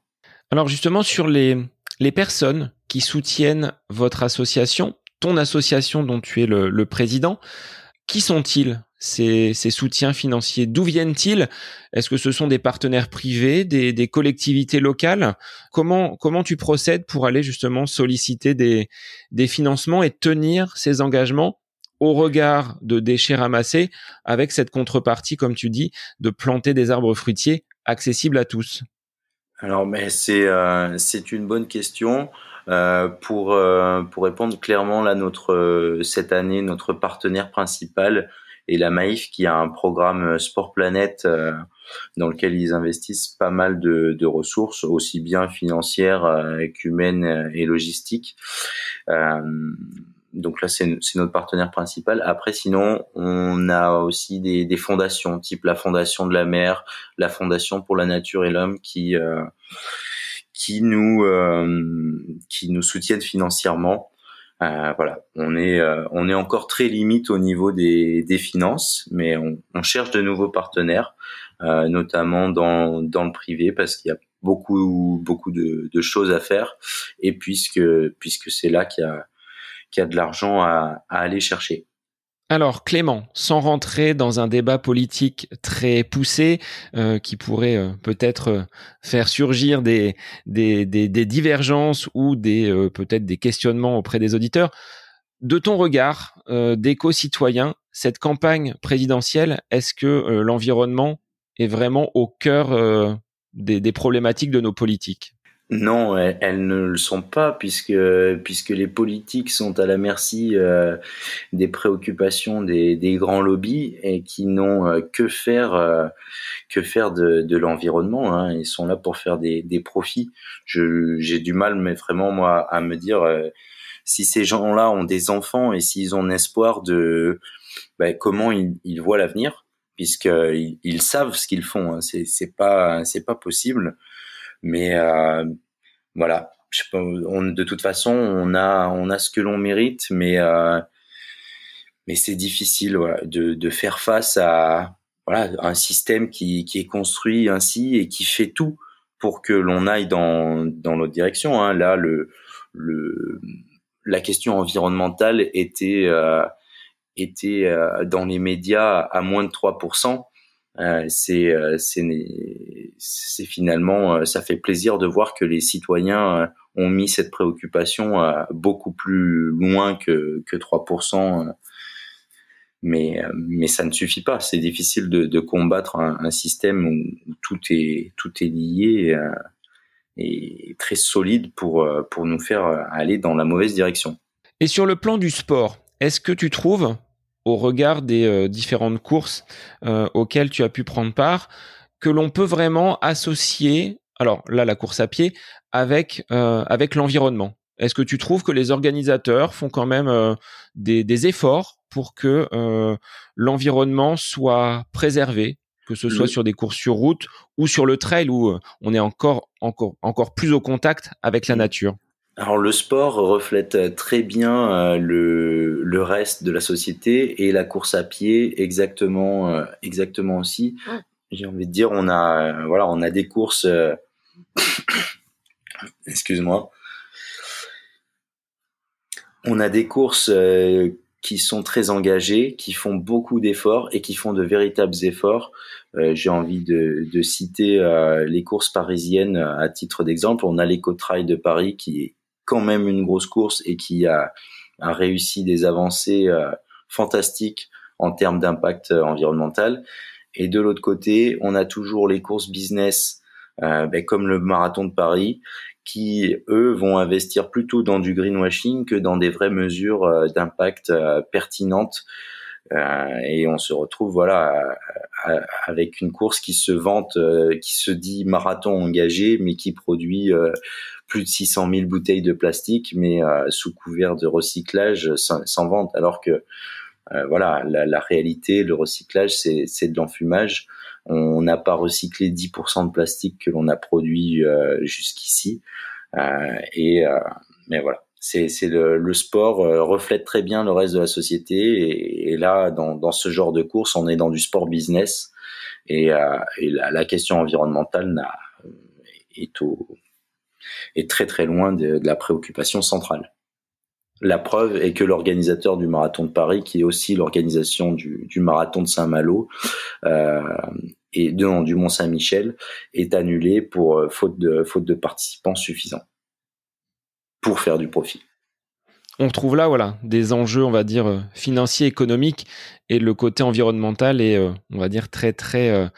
Alors justement sur les les personnes qui soutiennent votre association, ton association dont tu es le, le président, qui sont-ils ces, ces, soutiens financiers? D'où viennent-ils? Est-ce que ce sont des partenaires privés, des, des, collectivités locales? Comment comment tu procèdes pour aller justement solliciter des, des financements et tenir ces engagements au regard de déchets ramassés avec cette contrepartie, comme tu dis, de planter des arbres fruitiers accessibles à tous Alors, mais c'est euh, c'est une bonne question. Euh, pour euh, pour répondre clairement là notre cette année notre partenaire principal est la Maïf qui a un programme Sport Planète dans lequel ils investissent pas mal de, de ressources aussi bien financières qu'humaines et logistiques donc là c'est notre partenaire principal. Après sinon on a aussi des, des, fondations type la fondation de la mer, la fondation pour la nature et l'homme qui euh, qui nous euh, qui nous soutiennent financièrement. Euh, voilà, on est euh, on est encore très limite au niveau des, des finances, mais on, on, cherche de nouveaux partenaires, euh, notamment dans dans le privé parce qu'il y a beaucoup beaucoup de, de, choses à faire et puisque puisque c'est là qu'il y a qui a de l'argent à, aller chercher. Alors Clément, sans rentrer dans un débat politique très poussé euh, qui pourrait euh, peut-être euh, faire surgir des, des, divergences ou des peut-être des questionnements auprès des auditeurs, de ton regard d'éco-citoyen, cette campagne présidentielle, est-ce que l'environnement est vraiment au cœur des, des, problématiques de nos politiques? Non, elles, ne le sont pas puisque puisque les politiques sont à la merci euh, des préoccupations des, des, grands lobbies et qui n'ont euh, que faire euh, que faire de, de l'environnement. Hein. Ils sont là pour faire des, des profits. J'ai du mal, mais vraiment moi, à me dire si ces gens-là ont des enfants et s'ils ont espoir de ben, comment ils, ils voient l'avenir, puisqu'ils ils savent ce qu'ils font. Hein. C'est pas c'est pas possible mais euh, voilà, je on, de toute façon, on a, on a ce que l'on mérite, mais euh, mais c'est difficile voilà, de, de faire face à voilà un système qui, qui est construit ainsi et qui fait tout pour que l'on aille dans dans l'autre direction. Hein. Là, le le la question environnementale était euh, était euh, dans les médias à moins de 3%. Euh, c'est euh, c'est finalement euh, ça fait plaisir de voir que les citoyens ont mis cette préoccupation beaucoup plus loin que que 3%. Mais ça ne suffit pas. C'est difficile de, combattre un, système où tout est tout est lié et très solide pour pour nous faire aller dans la mauvaise direction. Et sur le plan du sport, est-ce que tu trouves au regard des euh, différentes courses euh, auxquelles tu as pu prendre part, que l'on peut vraiment associer, alors là la course à pied, avec, euh, avec l'environnement. Est-ce que tu trouves que les organisateurs font quand même des, des, efforts pour que l'environnement soit préservé, que ce soit sur des courses sur route ou sur le trail où on est encore, encore, encore plus au contact avec la nature? Alors le sport reflète très bien euh, le, le, reste de la société et la course à pied exactement euh, exactement aussi. J'ai envie de dire on a euh, voilà on a des courses excuse-moi on a des courses qui sont très engagées, qui font beaucoup d'efforts et qui font de véritables efforts. J'ai envie de, de citer les courses parisiennes à titre d'exemple. On a l'éco-trail de Paris qui est quand même une grosse course et qui a, réussi des avancées euh, fantastiques en termes d'impact euh, environnemental. Et de l'autre côté, on a toujours les courses business, euh, ben, comme le marathon de Paris, qui eux vont investir plutôt dans du greenwashing que dans des vraies mesures d'impact pertinentes. et on se retrouve voilà avec une course qui se vante, qui se dit marathon engagé, mais qui produit plus de 600 000 bouteilles de plastique, mais euh, sous couvert de recyclage sans, vente, alors que euh, voilà, la, réalité, le recyclage, c'est de l'enfumage. On n'a pas recyclé 10% de plastique que l'on a produit euh, jusqu'ici. et mais voilà, c'est le, le, sport reflète très bien le reste de la société. Et, là, dans, dans, ce genre de course, on est dans du sport business. Et, et la, la, question environnementale est au, est très très loin de, la préoccupation centrale. La preuve est que l'organisateur du marathon de Paris, qui est aussi l'organisation du, marathon de Saint-Malo euh, et de, du Mont-Saint-Michel, est annulé pour euh, faute de participants suffisants pour faire du profit. On trouve là, voilà, des enjeux, on va dire euh, financiers, économiques, et le côté environnemental est, on va dire, très très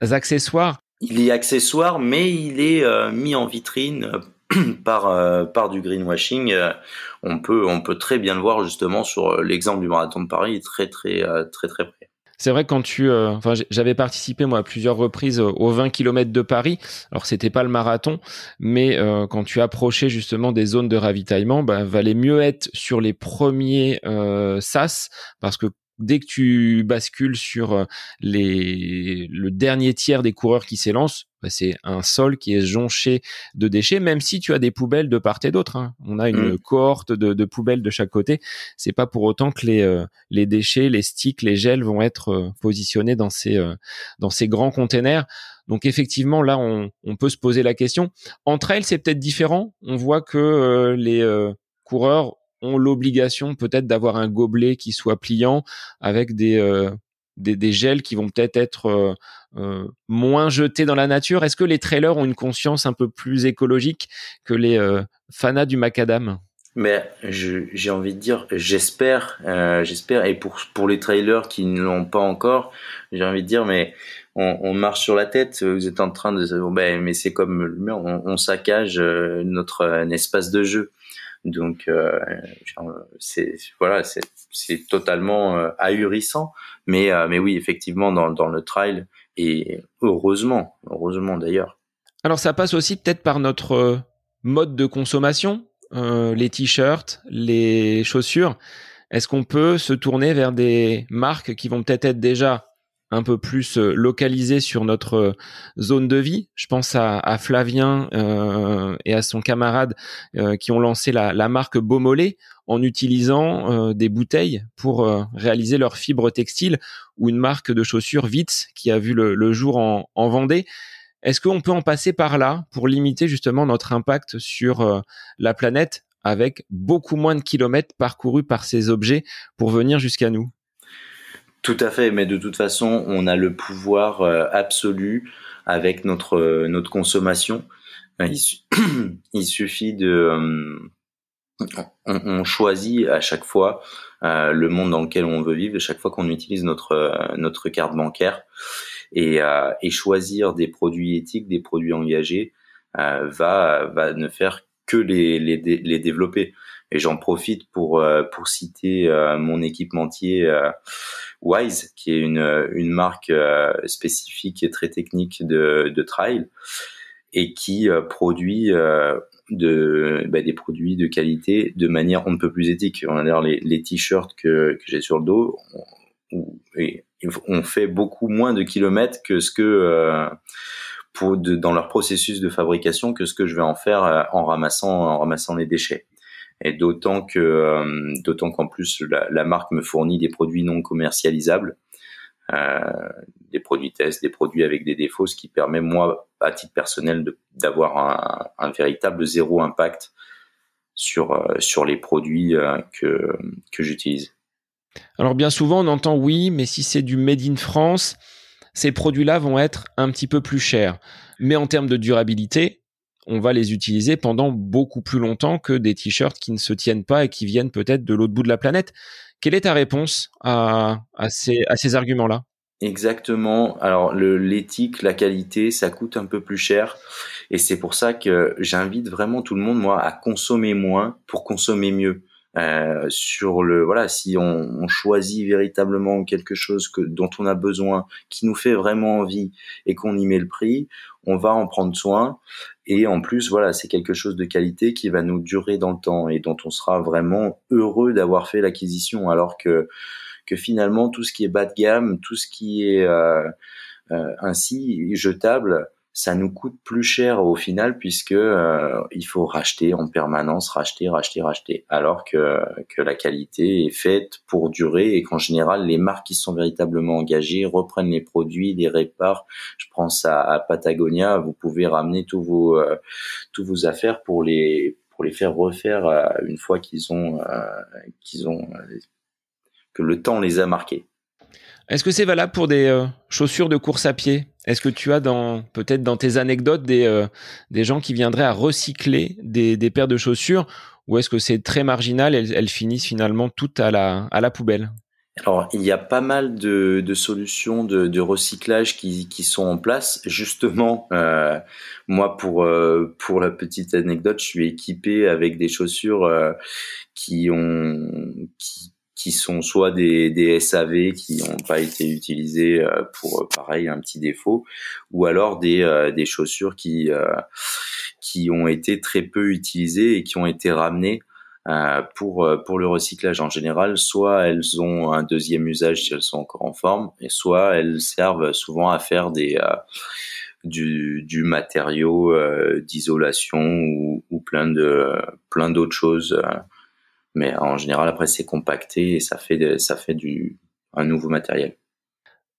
accessoire il est accessoire, mais il est euh, mis en vitrine euh, par euh, par du greenwashing. on peut on peut très bien le voir justement sur l'exemple du marathon de Paris, très très très très près. C'est vrai quand tu, enfin j'avais participé moi à plusieurs reprises aux 20 km de Paris. Alors c'était pas le marathon, mais quand tu approchais justement des zones de ravitaillement, bah, valait mieux être sur les premiers sas parce que dès que tu bascules sur euh, les, le dernier tiers des coureurs qui s'élancent, bah, c'est un sol qui est jonché de déchets, même si tu as des poubelles de part et d'autre. Hein. On a une mmh. cohorte de, de, poubelles de chaque côté. C'est pas pour autant que les, euh, les déchets, les sticks, les gels vont être euh, positionnés dans ces, dans ces grands containers. Donc effectivement, là, on, on, peut se poser la question. Entre elles, c'est peut-être différent. On voit que les coureurs ont l'obligation peut-être d'avoir un gobelet qui soit pliant avec des, euh, des, gels qui vont peut-être être, euh, euh, moins jetés dans la nature. Est-ce que les trailers ont une conscience un peu plus écologique que les fanas du macadam? Mais j'ai envie de dire, j'espère, euh, j'espère. Et pour pour les trailers qui ne l'ont pas encore, j'ai envie de dire, mais on, on, marche sur la tête. Vous êtes en train de, ben, mais c'est comme le mur, on, on saccage euh, notre un espace de jeu. Donc euh, c'est voilà, c'est totalement euh, ahurissant. Mais euh, mais oui, effectivement, dans dans le trail et heureusement, heureusement d'ailleurs. Alors ça passe aussi peut-être par notre mode de consommation euh, les t-shirts, les chaussures, est-ce qu'on peut se tourner vers des marques qui vont peut-être être déjà un peu plus euh, localisées sur notre euh, zone de vie. Je pense à, Flavien et à son camarade qui ont lancé la, marque Beaumolet en utilisant des bouteilles pour réaliser leur fibre textile ou une marque de chaussures Vitz qui a vu le, jour en, en Vendée. Est-ce qu'on peut en passer par là pour limiter justement notre impact sur euh, la planète avec beaucoup moins de kilomètres parcourus par ces objets pour venir jusqu'à nous? Tout à fait, mais de toute façon, on a le pouvoir euh, absolu avec notre euh, notre consommation. Il, suffit de on, choisit à chaque fois le monde dans lequel on veut vivre, chaque fois qu'on utilise notre notre carte bancaire et, euh, et choisir des produits éthiques, des produits engagés, euh, va va ne faire que les les, les développer. Et j'en profite pour euh, pour citer mon équipementier Wise, qui est une une marque spécifique et très technique de de trail et qui produit de bah, des produits de qualité de manière on ne peut plus éthique. On a d'ailleurs les, les t-shirts que, que j'ai sur le dos, et on fait beaucoup moins de kilomètres que ce que euh, pour dans leur processus de fabrication que ce que je vais en faire euh, en ramassant en ramassant les déchets. Et d'autant que euh, d'autant qu'en plus la, marque me fournit des produits non commercialisables, des produits tests, des produits avec des défauts, ce qui permet moi à titre personnel d'avoir un, un, véritable zéro impact sur sur les produits que que j'utilise. Alors bien souvent on entend oui, mais si c'est du made in France, ces produits-là vont être un petit peu plus chers. Mais en termes de durabilité, on va les utiliser pendant beaucoup plus longtemps que des t-shirts qui ne se tiennent pas et qui viennent peut-être de l'autre bout de la planète. Quelle est ta réponse à, ces, arguments-là? Exactement. Alors l'éthique, la qualité, ça coûte un peu plus cher. Et c'est pour ça que j'invite vraiment tout le monde, moi, à consommer moins pour consommer mieux. Euh, sur le voilà si on, on, choisit véritablement quelque chose que dont on a besoin qui nous fait vraiment envie et qu'on y met le prix on va en prendre soin. Et en plus voilà c'est quelque chose de qualité qui va nous durer dans le temps et dont on sera vraiment heureux d'avoir fait l'acquisition. Alors que que finalement tout ce qui est bas de gamme tout ce qui est euh, euh, ainsi jetable ça nous coûte plus cher au final puisque euh, il faut racheter en permanence, racheter, racheter, racheter, alors que, que la qualité est faite pour durer et qu'en général les marques qui sont véritablement engagées reprennent les produits, les réparent. Je pense à, à Patagonia, vous pouvez ramener tous vos euh, tous vos affaires pour les pour les faire refaire euh, une fois qu'ils ont qu'ils ont que le temps les a marqués. Est-ce que c'est valable pour des euh, chaussures de course à pied? Est-ce que tu as dans peut-être dans tes anecdotes des, euh, gens qui viendraient à recycler des, paires de chaussures? Ou est-ce que c'est très marginal et elles, finissent finalement toutes à la, poubelle? Alors, il y a pas mal de, solutions de, recyclage qui, sont en place. Justement, euh, moi, pour la petite anecdote, je suis équipé avec des chaussures qui ont qui, qui sont soit des, des SAV qui n'ont pas été utilisés euh, pour pareil un petit défaut, ou alors des, euh, des chaussures qui euh, qui ont été très peu utilisées et qui ont été ramenées pour pour le recyclage en général. Soit elles ont un deuxième usage si elles sont encore en forme, et soit elles servent souvent à faire des du, du matériau d'isolation ou, ou plein de plein d'autres choses mais en général, après, c'est compacté et ça fait, ça fait du, un nouveau matériel.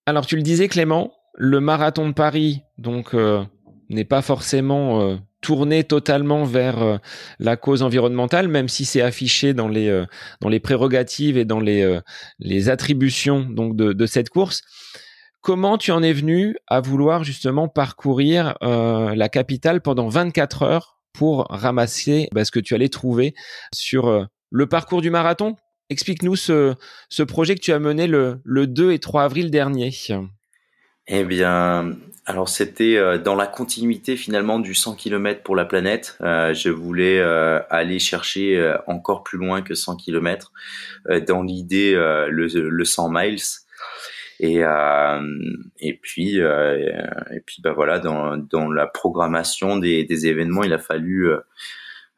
Alors, tu le disais, Clément, le marathon de Paris, donc, euh, n'est pas forcément euh, tourné totalement vers euh, la cause environnementale, même si c'est affiché dans les, dans les prérogatives et dans les, les attributions donc de, de cette course. Comment tu en es venu à vouloir justement parcourir la capitale pendant 24 heures pour ramasser bah, ce que tu allais trouver sur le parcours du marathon. Explique-nous ce, ce projet que tu as mené le, le 2 et 3 avril dernier. Eh bien, alors c'était euh, dans la continuité finalement du 100 km pour la planète. Euh, je voulais euh, aller chercher encore plus loin que 100 km dans l'idée le, le 100 miles. Et et puis et puis bah voilà dans dans la programmation des des événements, il a fallu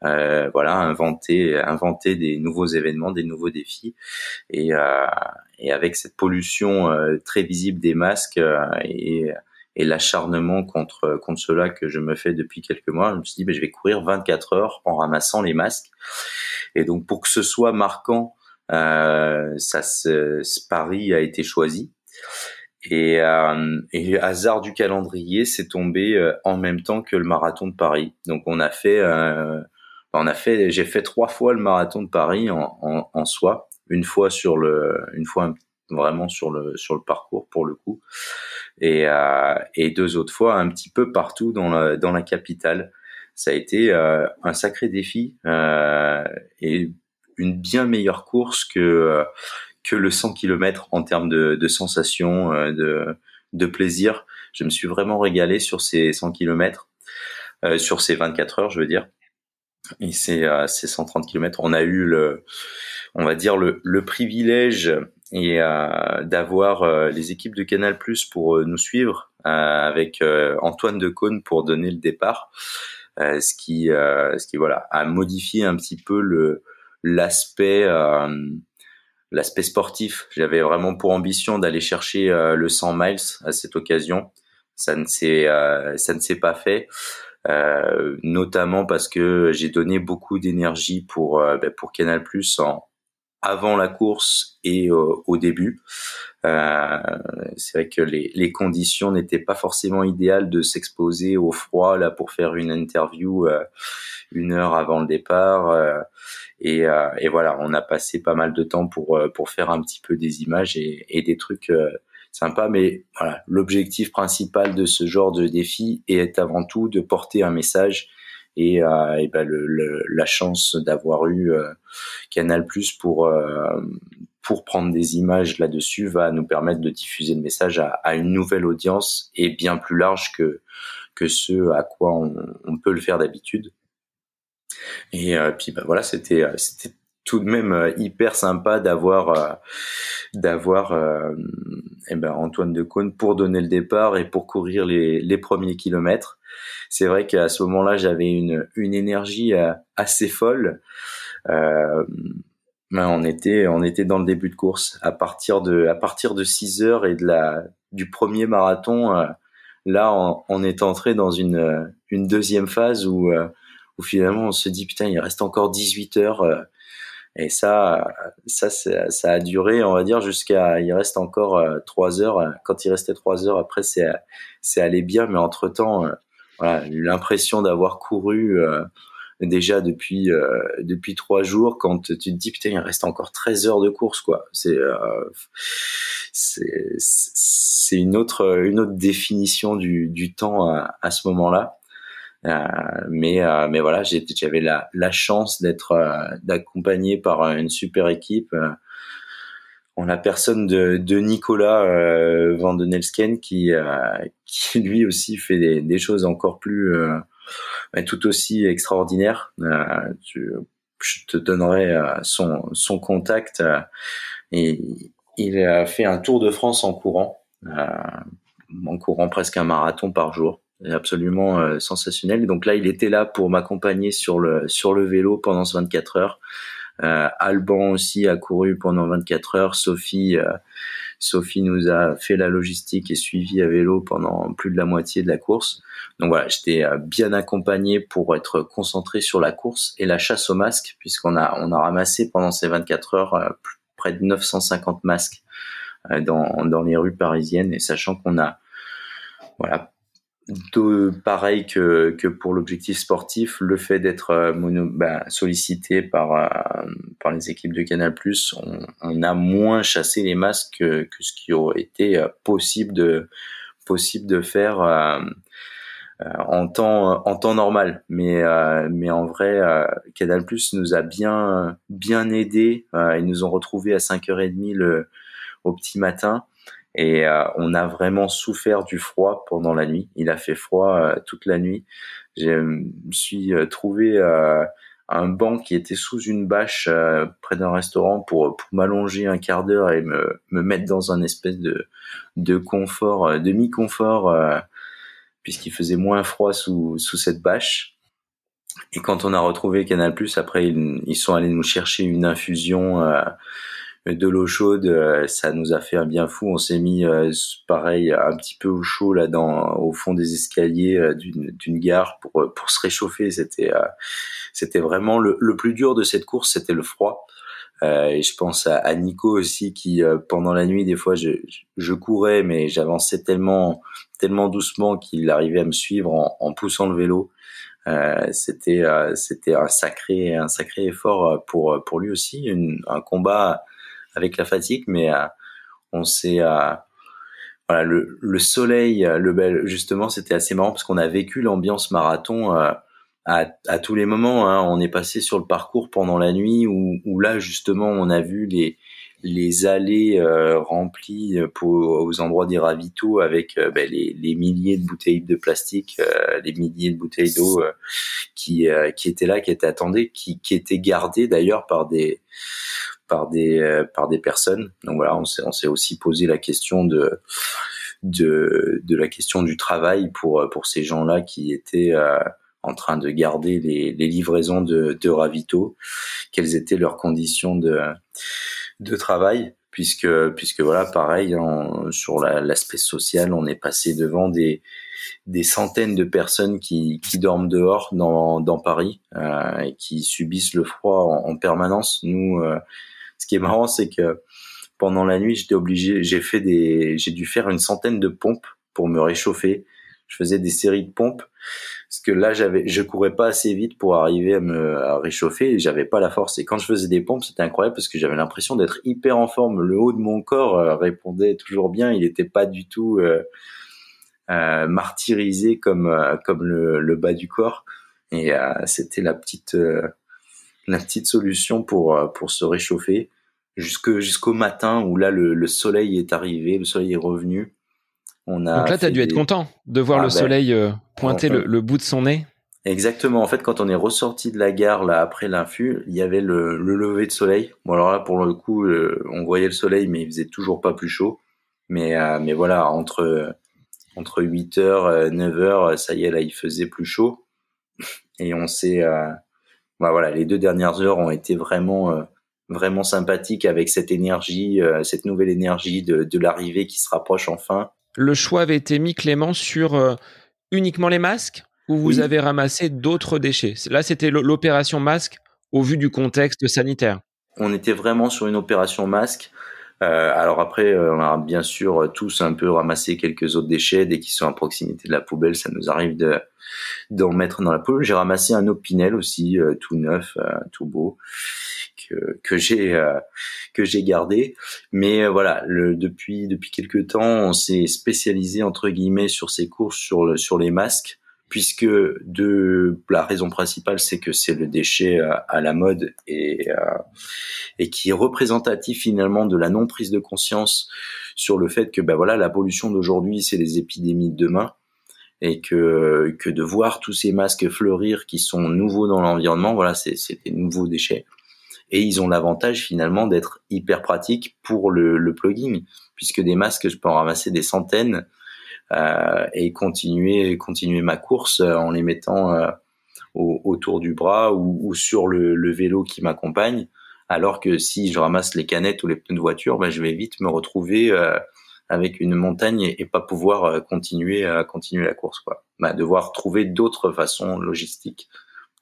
euh, voilà, inventer, inventer des nouveaux événements, des nouveaux défis. Et, euh, et avec cette pollution euh, très visible des masques et, et l'acharnement contre contre cela que je me fais depuis quelques mois, je me suis dit, ben, je vais courir 24 heures en ramassant les masques. Et donc pour que ce soit marquant, euh, ça, ce, ce, pari a été choisi. Et, euh, et hasard du calendrier, c'est tombé en même temps que le marathon de Paris. Donc on a fait euh, on a fait, j'ai fait trois fois le marathon de Paris en, en, en soi, une fois sur le, une fois vraiment sur le sur le parcours pour le coup, et euh, et deux autres fois un petit peu partout dans la dans la capitale. Ça a été euh, un sacré défi euh, et une bien meilleure course que que le 100 km en termes de, de sensations, euh, de de plaisir. Je me suis vraiment régalé sur ces 100 km, euh, sur ces 24 heures, je veux dire et c'est euh, 130 km. On a eu le, on va dire le, le privilège et euh, d'avoir euh, les équipes de Canal Plus pour euh, nous suivre avec Antoine Decaune pour donner le départ, ce qui, ce qui voilà, a modifié un petit peu le l'aspect l'aspect sportif. J'avais vraiment pour ambition d'aller chercher le 100 miles à cette occasion. Ça ne s'est ça ne s'est pas fait. Euh, notamment parce que j'ai donné beaucoup d'énergie pour euh, ben, pour Canal Plus en avant la course et euh, au début. Euh, c'est vrai que les, les conditions n'étaient pas forcément idéales de s'exposer au froid là pour faire une interview une heure avant le départ. Et, et, voilà, on a passé pas mal de temps pour pour faire un petit peu des images et, et des trucs sympa, mais voilà, l'objectif principal de ce genre de défi est avant tout de porter un message et, euh, et ben le, la chance d'avoir eu euh, Canal Plus pour euh, pour prendre des images là-dessus va nous permettre de diffuser le message à, à, une nouvelle audience et bien plus large que que ce à quoi on, on peut le faire d'habitude. Et euh, puis ben voilà, c'était c'était tout de même euh, hyper sympa d'avoir euh, d'avoir euh, eh ben Antoine Decaune pour donner le départ et pour courir les, les premiers kilomètres. C'est vrai qu'à ce moment-là, j'avais une, une énergie assez folle. Euh, ben on était on était dans le début de course à partir de à partir de 6 heures et de la du premier marathon là on, on, est entré dans une une deuxième phase où où finalement on se dit putain il reste encore 18 heures et ça, ça, ça a duré, on va dire, jusqu'à, il reste encore euh, trois heures. Quand il restait trois heures, après, c'est, c'est allé bien, mais entre temps, euh, voilà, l'impression d'avoir couru euh, déjà depuis depuis trois jours. Quand tu te dis putain, il reste encore 13 heures de course, quoi. C'est c'est c'est une autre une autre définition du du temps à, à ce moment-là. Euh, mais euh, mais voilà, j'avais la, la chance d'être euh, d'accompagné par une super équipe en la personne de, de Nicolas euh, Van den Elsken qui, qui lui aussi fait des, des choses encore plus tout aussi extraordinaires. Tu, je te donnerai son, son contact et il a fait un tour de France en courant, en courant presque un marathon par jour absolument euh, sensationnel. donc là, il était là pour m'accompagner sur le sur le vélo pendant ce 24 heures. Euh, Alban aussi a couru pendant 24 heures. Sophie, euh, Sophie nous a fait la logistique et suivi à vélo pendant plus de la moitié de la course. Donc voilà, j'étais euh, bien accompagné pour être concentré sur la course et la chasse aux masques, puisqu'on a on a ramassé pendant ces 24 heures près de 950 masques dans dans les rues parisiennes. Et sachant qu'on a voilà de, pareil que, que pour l'objectif sportif, le fait d'être euh, bah, sollicité par, euh, par les équipes de Canal+, on, on, a moins chassé les masques que, que, ce qui aurait été euh, possible de, possible de faire en temps en temps normal. Mais mais en vrai, Canal Plus nous a bien bien aidé. ils nous ont retrouvés à 5h30 le au petit matin. Et on a vraiment souffert du froid pendant la nuit. Il a fait froid toute la nuit. Je me suis trouvé un banc qui était sous une bâche euh, près d'un restaurant pour, pour m'allonger un quart d'heure et me, me mettre dans un espèce de, de confort, euh, demi-confort, euh, puisqu'il faisait moins froid sous, sous cette bâche. Et quand on a retrouvé Canal+, après ils, ils sont allés nous chercher une infusion de l'eau chaude, euh, ça nous a fait un bien fou. On s'est mis euh, pareil un petit peu au chaud là dans au fond des escaliers euh, d'une gare pour pour se réchauffer. C'était c'était vraiment le, le, plus dur de cette course, c'était le froid. et je pense à, Nico aussi qui pendant la nuit des fois je, je courais mais j'avançais tellement tellement doucement qu'il arrivait à me suivre en, en poussant le vélo. Euh, c'était c'était un sacré un sacré effort pour pour lui aussi une, un combat avec la fatigue, mais euh, on s'est euh, voilà le, le soleil, euh, le bel justement, c'était assez marrant parce qu'on a vécu l'ambiance marathon à, à, tous les moments. Hein. On est passé sur le parcours pendant la nuit où, où là justement on a vu les les allées euh, remplies pour, aux endroits des ravitaux avec ben, les, les, milliers de bouteilles de plastique, euh, les milliers de bouteilles d'eau qui qui étaient là, qui étaient attendues, qui, qui étaient gardées d'ailleurs par des par des euh, par des personnes. Donc voilà, on s'est on s'est aussi posé la question de de de la question du travail pour pour ces gens-là qui étaient euh, en train de garder les, les livraisons de, de ravito, quelles étaient leurs conditions de de travail? Puisque puisque voilà pareil hein, sur l'aspect social on est passé devant des des centaines de personnes qui, qui dorment dehors dans, dans Paris euh, et qui subissent le froid en, en permanence. Nous euh, ce qui est marrant, c'est que pendant la nuit, j'étais obligé, j'ai fait des, j'ai dû faire une centaine de pompes pour me réchauffer. Je faisais des séries de pompes parce que là, j'avais, je courais pas assez vite pour arriver à me à réchauffer j'avais pas la force. Et quand je faisais des pompes, c'était incroyable parce que j'avais l'impression d'être hyper en forme. Le haut de mon corps euh, répondait toujours bien. Il n'était pas du tout euh, euh, martyrisé comme comme le, le, bas du corps. Et c'était la petite la petite solution pour pour se réchauffer jusque jusqu'au matin où là le, le, soleil est arrivé, le soleil est revenu. On a Donc là, tu as dû être content de voir ah le ben, soleil euh, pointer le, le, bout de son nez. Exactement. En fait, quand on est ressorti de la gare là après l'infus, il y avait le, le, lever de soleil. Bon alors là, pour le coup, euh, on voyait le soleil, mais il faisait toujours pas plus chaud. Mais euh, mais voilà, entre entre 8 h 9 h ça y est là, il faisait plus chaud. Et on s'est bah voilà, les deux dernières heures ont été vraiment vraiment sympathique avec cette énergie, euh, cette nouvelle énergie de, de l'arrivée qui se rapproche enfin. Le choix avait été mis, Clément, sur euh, uniquement les masques ou vous avez ramassé d'autres déchets? Là, c'était l'opération masque au vu du contexte sanitaire. On était vraiment sur une opération masque. Euh, alors après, on a bien sûr tous un peu ramassé quelques autres déchets dès qu'ils sont à proximité de la poubelle. Ça nous arrive de d'en mettre dans la poubelle. J'ai ramassé un opinel aussi, tout neuf, tout beau que, j'ai euh, que j'ai gardé. Mais euh, voilà, le, depuis depuis quelques temps, on s'est spécialisé entre guillemets sur ces courses sur le, sur les masques puisque de la raison principale c'est que c'est le déchet euh, à, la mode et et qui est représentatif finalement de la non prise de conscience sur le fait que ben voilà la pollution d'aujourd'hui c'est les épidémies de demain et que que de voir tous ces masques fleurir qui sont nouveaux dans l'environnement voilà c'est des nouveaux déchets et ils ont l'avantage finalement d'être hyper pratiques pour le, le, plugin, puisque des masques, je peux en ramasser des centaines euh, et continuer continuer ma course en les mettant euh, autour du bras ou, ou sur le, le, vélo qui m'accompagne. Alors que si je ramasse les canettes ou les pneus de voiture, ben, je vais vite me retrouver euh, avec une montagne et, pas pouvoir euh, continuer à continuer la course, quoi. Ben, devoir trouver d'autres façons logistiques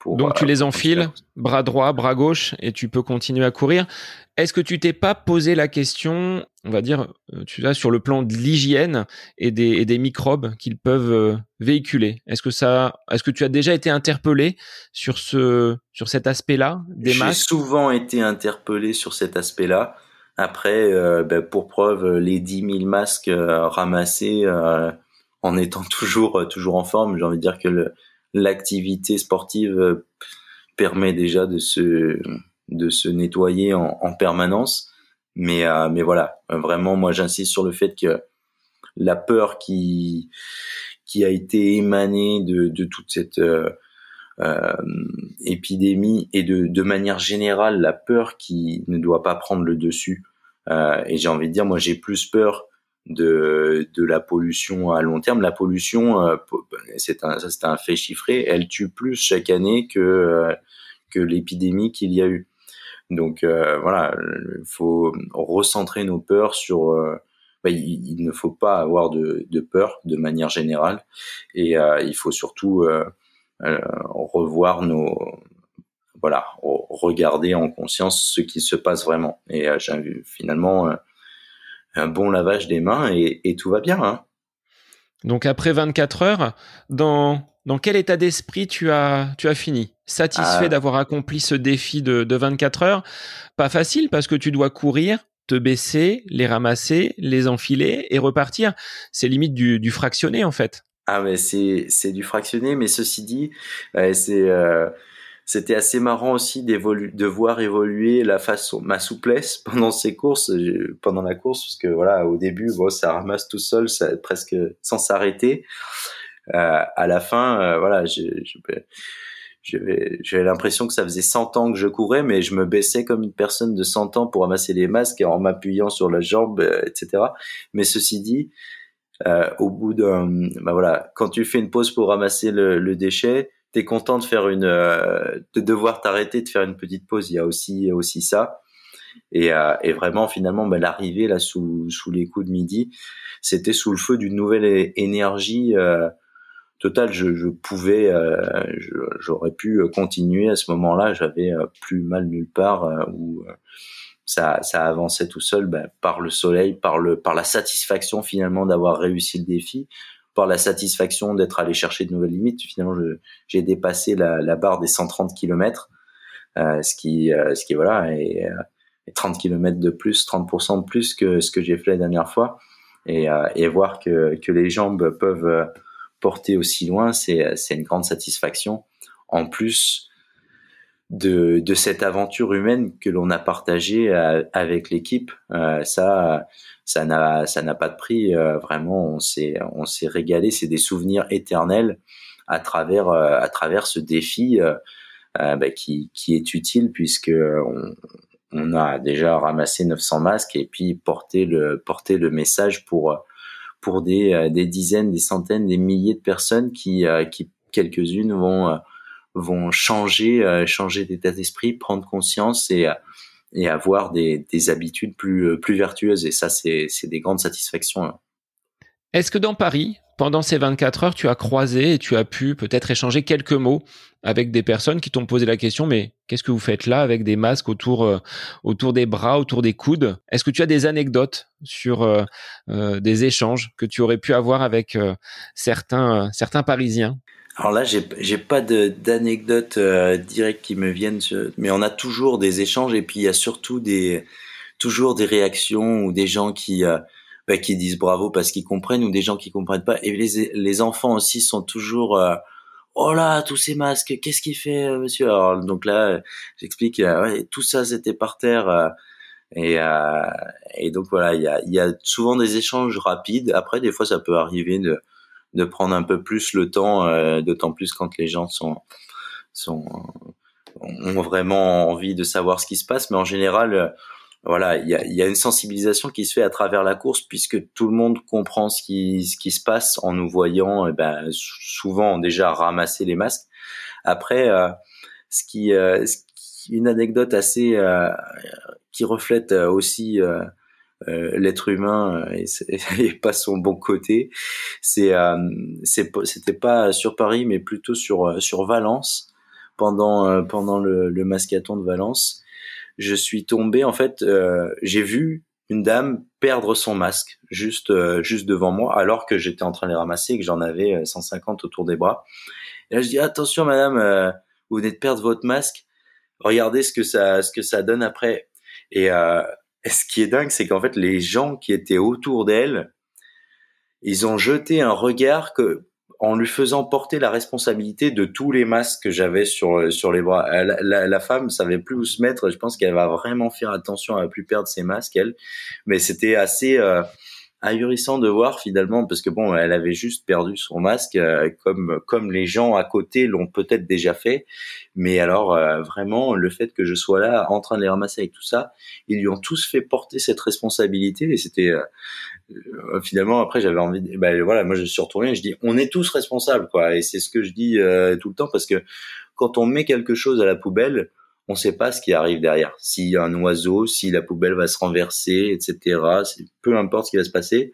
donc tu les enfiles, bras droit, bras gauche, et tu peux continuer à courir. Est-ce que tu t'es pas posé la question, on va dire, euh, tu vois, sur le plan de l'hygiène et des, des microbes qu'ils peuvent euh, véhiculer? Est-ce que ça, est-ce que tu as déjà été interpellé sur ce, sur cet aspect-là des masques? J'ai souvent été interpellé sur cet aspect-là. Après, euh, ben, pour preuve, les 10 000 masques ramassés en étant toujours toujours en forme. J'ai envie de dire que l'activité sportive permet déjà de se de se nettoyer en, en permanence. Mais mais voilà, vraiment, moi j'insiste sur le fait que la peur qui qui a été émanée de, de toute cette euh, euh, épidémie et de, de manière générale la peur qui ne doit pas prendre le dessus. Euh, et j'ai envie de dire, moi j'ai plus peur de, de la pollution à long terme. La pollution, euh, c'est un, c'est un fait chiffré, elle tue plus chaque année que, euh, que l'épidémie qu'il y a eu. Donc euh, voilà, il faut recentrer nos peurs sur bah, il, ne faut pas avoir de, de, peur de manière générale et euh, il faut surtout euh, euh, revoir nos voilà regarder en conscience ce qui se passe vraiment et finalement un bon lavage des mains et, et tout va bien hein. donc après 24 heures dans dans quel état d'esprit tu as tu as fini? Satisfait ah. d'avoir accompli ce défi de, de 24 heures? Pas facile parce que tu dois courir, te baisser, les ramasser, les enfiler et repartir. C'est limite du, du, fractionné en fait. Ah mais c'est c'est du fractionné, mais ceci dit, c'est euh, c'était assez marrant aussi de voir évoluer la façon, ma souplesse pendant ces courses, pendant la course, parce que voilà, au début, bon, ça ramasse tout seul, ça, presque sans s'arrêter. Euh, à la fin, euh, voilà, je j'avais l'impression que ça faisait 100 ans que je courais, mais je me baissais comme une personne de 100 ans pour ramasser les masques en m'appuyant sur la jambe, euh, etc. Mais ceci dit, euh, au bout d'un, bah voilà, quand tu fais une pause pour ramasser le, le déchet, t'es content de faire une, euh, de devoir t'arrêter, de faire une petite pause. Il y a aussi, aussi ça. Et, euh, et vraiment, finalement, bah, l'arrivée là sous, sous les coups de midi, c'était sous le feu d'une nouvelle énergie. Euh, total, je, je pouvais, euh, j'aurais pu continuer à ce moment-là. J'avais euh, plus mal nulle part euh, où ça, ça avançait tout seul ben, par le soleil, par le, par la satisfaction finalement d'avoir réussi le défi, la satisfaction d'être allé chercher de nouvelles limites. Finalement, j'ai dépassé la, barre des 130 km, euh, ce qui, ce qui voilà, et 30 km de plus, 30% de plus que ce que j'ai fait la dernière fois, et, et voir que, que les jambes peuvent porter aussi loin, c'est une grande satisfaction. En plus de, de cette aventure humaine que l'on a partagée euh, avec l'équipe, euh, ça, ça n'a ça n'a pas de prix. Euh, vraiment, on s'est on s'est régalé. C'est des souvenirs éternels à travers à travers ce défi bah, qui qui est utile puisque on, on a déjà ramassé 900 masques et puis porter le porter le message pour pour des, des dizaines, des centaines, des milliers de personnes qui, qui quelques-unes vont vont changer changer d'état d'esprit, prendre conscience et et avoir des, des habitudes plus plus vertueuses et ça c'est des grandes satisfactions. Hein. Est-ce que dans Paris, pendant ces 24 heures, tu as croisé et tu as pu peut-être échanger quelques mots avec des personnes qui t'ont posé la question, mais qu'est-ce que vous faites là avec des masques autour, euh, autour des bras, autour des coudes? Est-ce que tu as des anecdotes sur euh, euh, des échanges que tu aurais pu avoir avec certains, certains Parisiens? Alors là, j'ai, j'ai pas d'anecdotes directes qui me viennent, mais on a toujours des échanges et puis il y a surtout des toujours des réactions ou des gens qui bah, qui disent bravo parce qu'ils comprennent ou des gens qui comprennent pas. Et les, les enfants aussi sont toujours euh, oh là tous ces masques, qu'est-ce qu'il fait euh, monsieur? Alors donc là j'explique euh, ouais, tout ça c'était par terre et et donc voilà il y a y a souvent des échanges rapides. Après des fois ça peut arriver de de prendre un peu plus le temps, d'autant plus quand les gens sont sont ont vraiment envie de savoir ce qui se passe. Mais en général, voilà, il y a, y a, une sensibilisation qui se fait à travers la course puisque tout le monde comprend ce qui, ce qui se passe en nous voyant eh ben, souvent déjà ramasser les masques. Après, euh, ce, qui, euh, une anecdote assez euh, qui reflète aussi l'être humain et, et, pas son bon côté, c'est c'était pas sur Paris mais plutôt sur sur Valence pendant pendant le, le mascaton de Valence je suis tombé en fait, euh, j'ai vu une dame perdre son masque juste euh, juste devant moi alors que j'étais en train de les ramasser et que j'en avais 150 euh, autour des bras. Et là je dis attention madame, vous venez de perdre votre masque. Regardez ce que ça ce que ça donne après. Et, ce qui est dingue, c'est qu'en fait les gens qui étaient autour d'elle, ils ont jeté un regard que en lui faisant porter la responsabilité de tous les masques que j'avais sur sur les bras. La, la, la, femme savait plus où se mettre. Je pense qu'elle va vraiment faire attention à ne plus perdre ses masques, elle. Mais c'était assez euh, ahurissant de voir finalement parce que bon elle avait juste perdu son masque euh, comme comme les gens à côté l'ont peut-être déjà fait. Mais alors euh, vraiment le fait que je sois là en train de les ramasser avec tout ça ils lui ont tous fait porter cette responsabilité et c'était euh, finalement après j'avais envie de, ben voilà moi je suis retourné et je dis on est tous responsables quoi. Et c'est ce que je dis tout le temps parce que quand on met quelque chose à la poubelle on ne sait pas ce qui arrive derrière. S'il y a un oiseau, si la poubelle va se renverser, etc. Peu importe ce qui va se passer.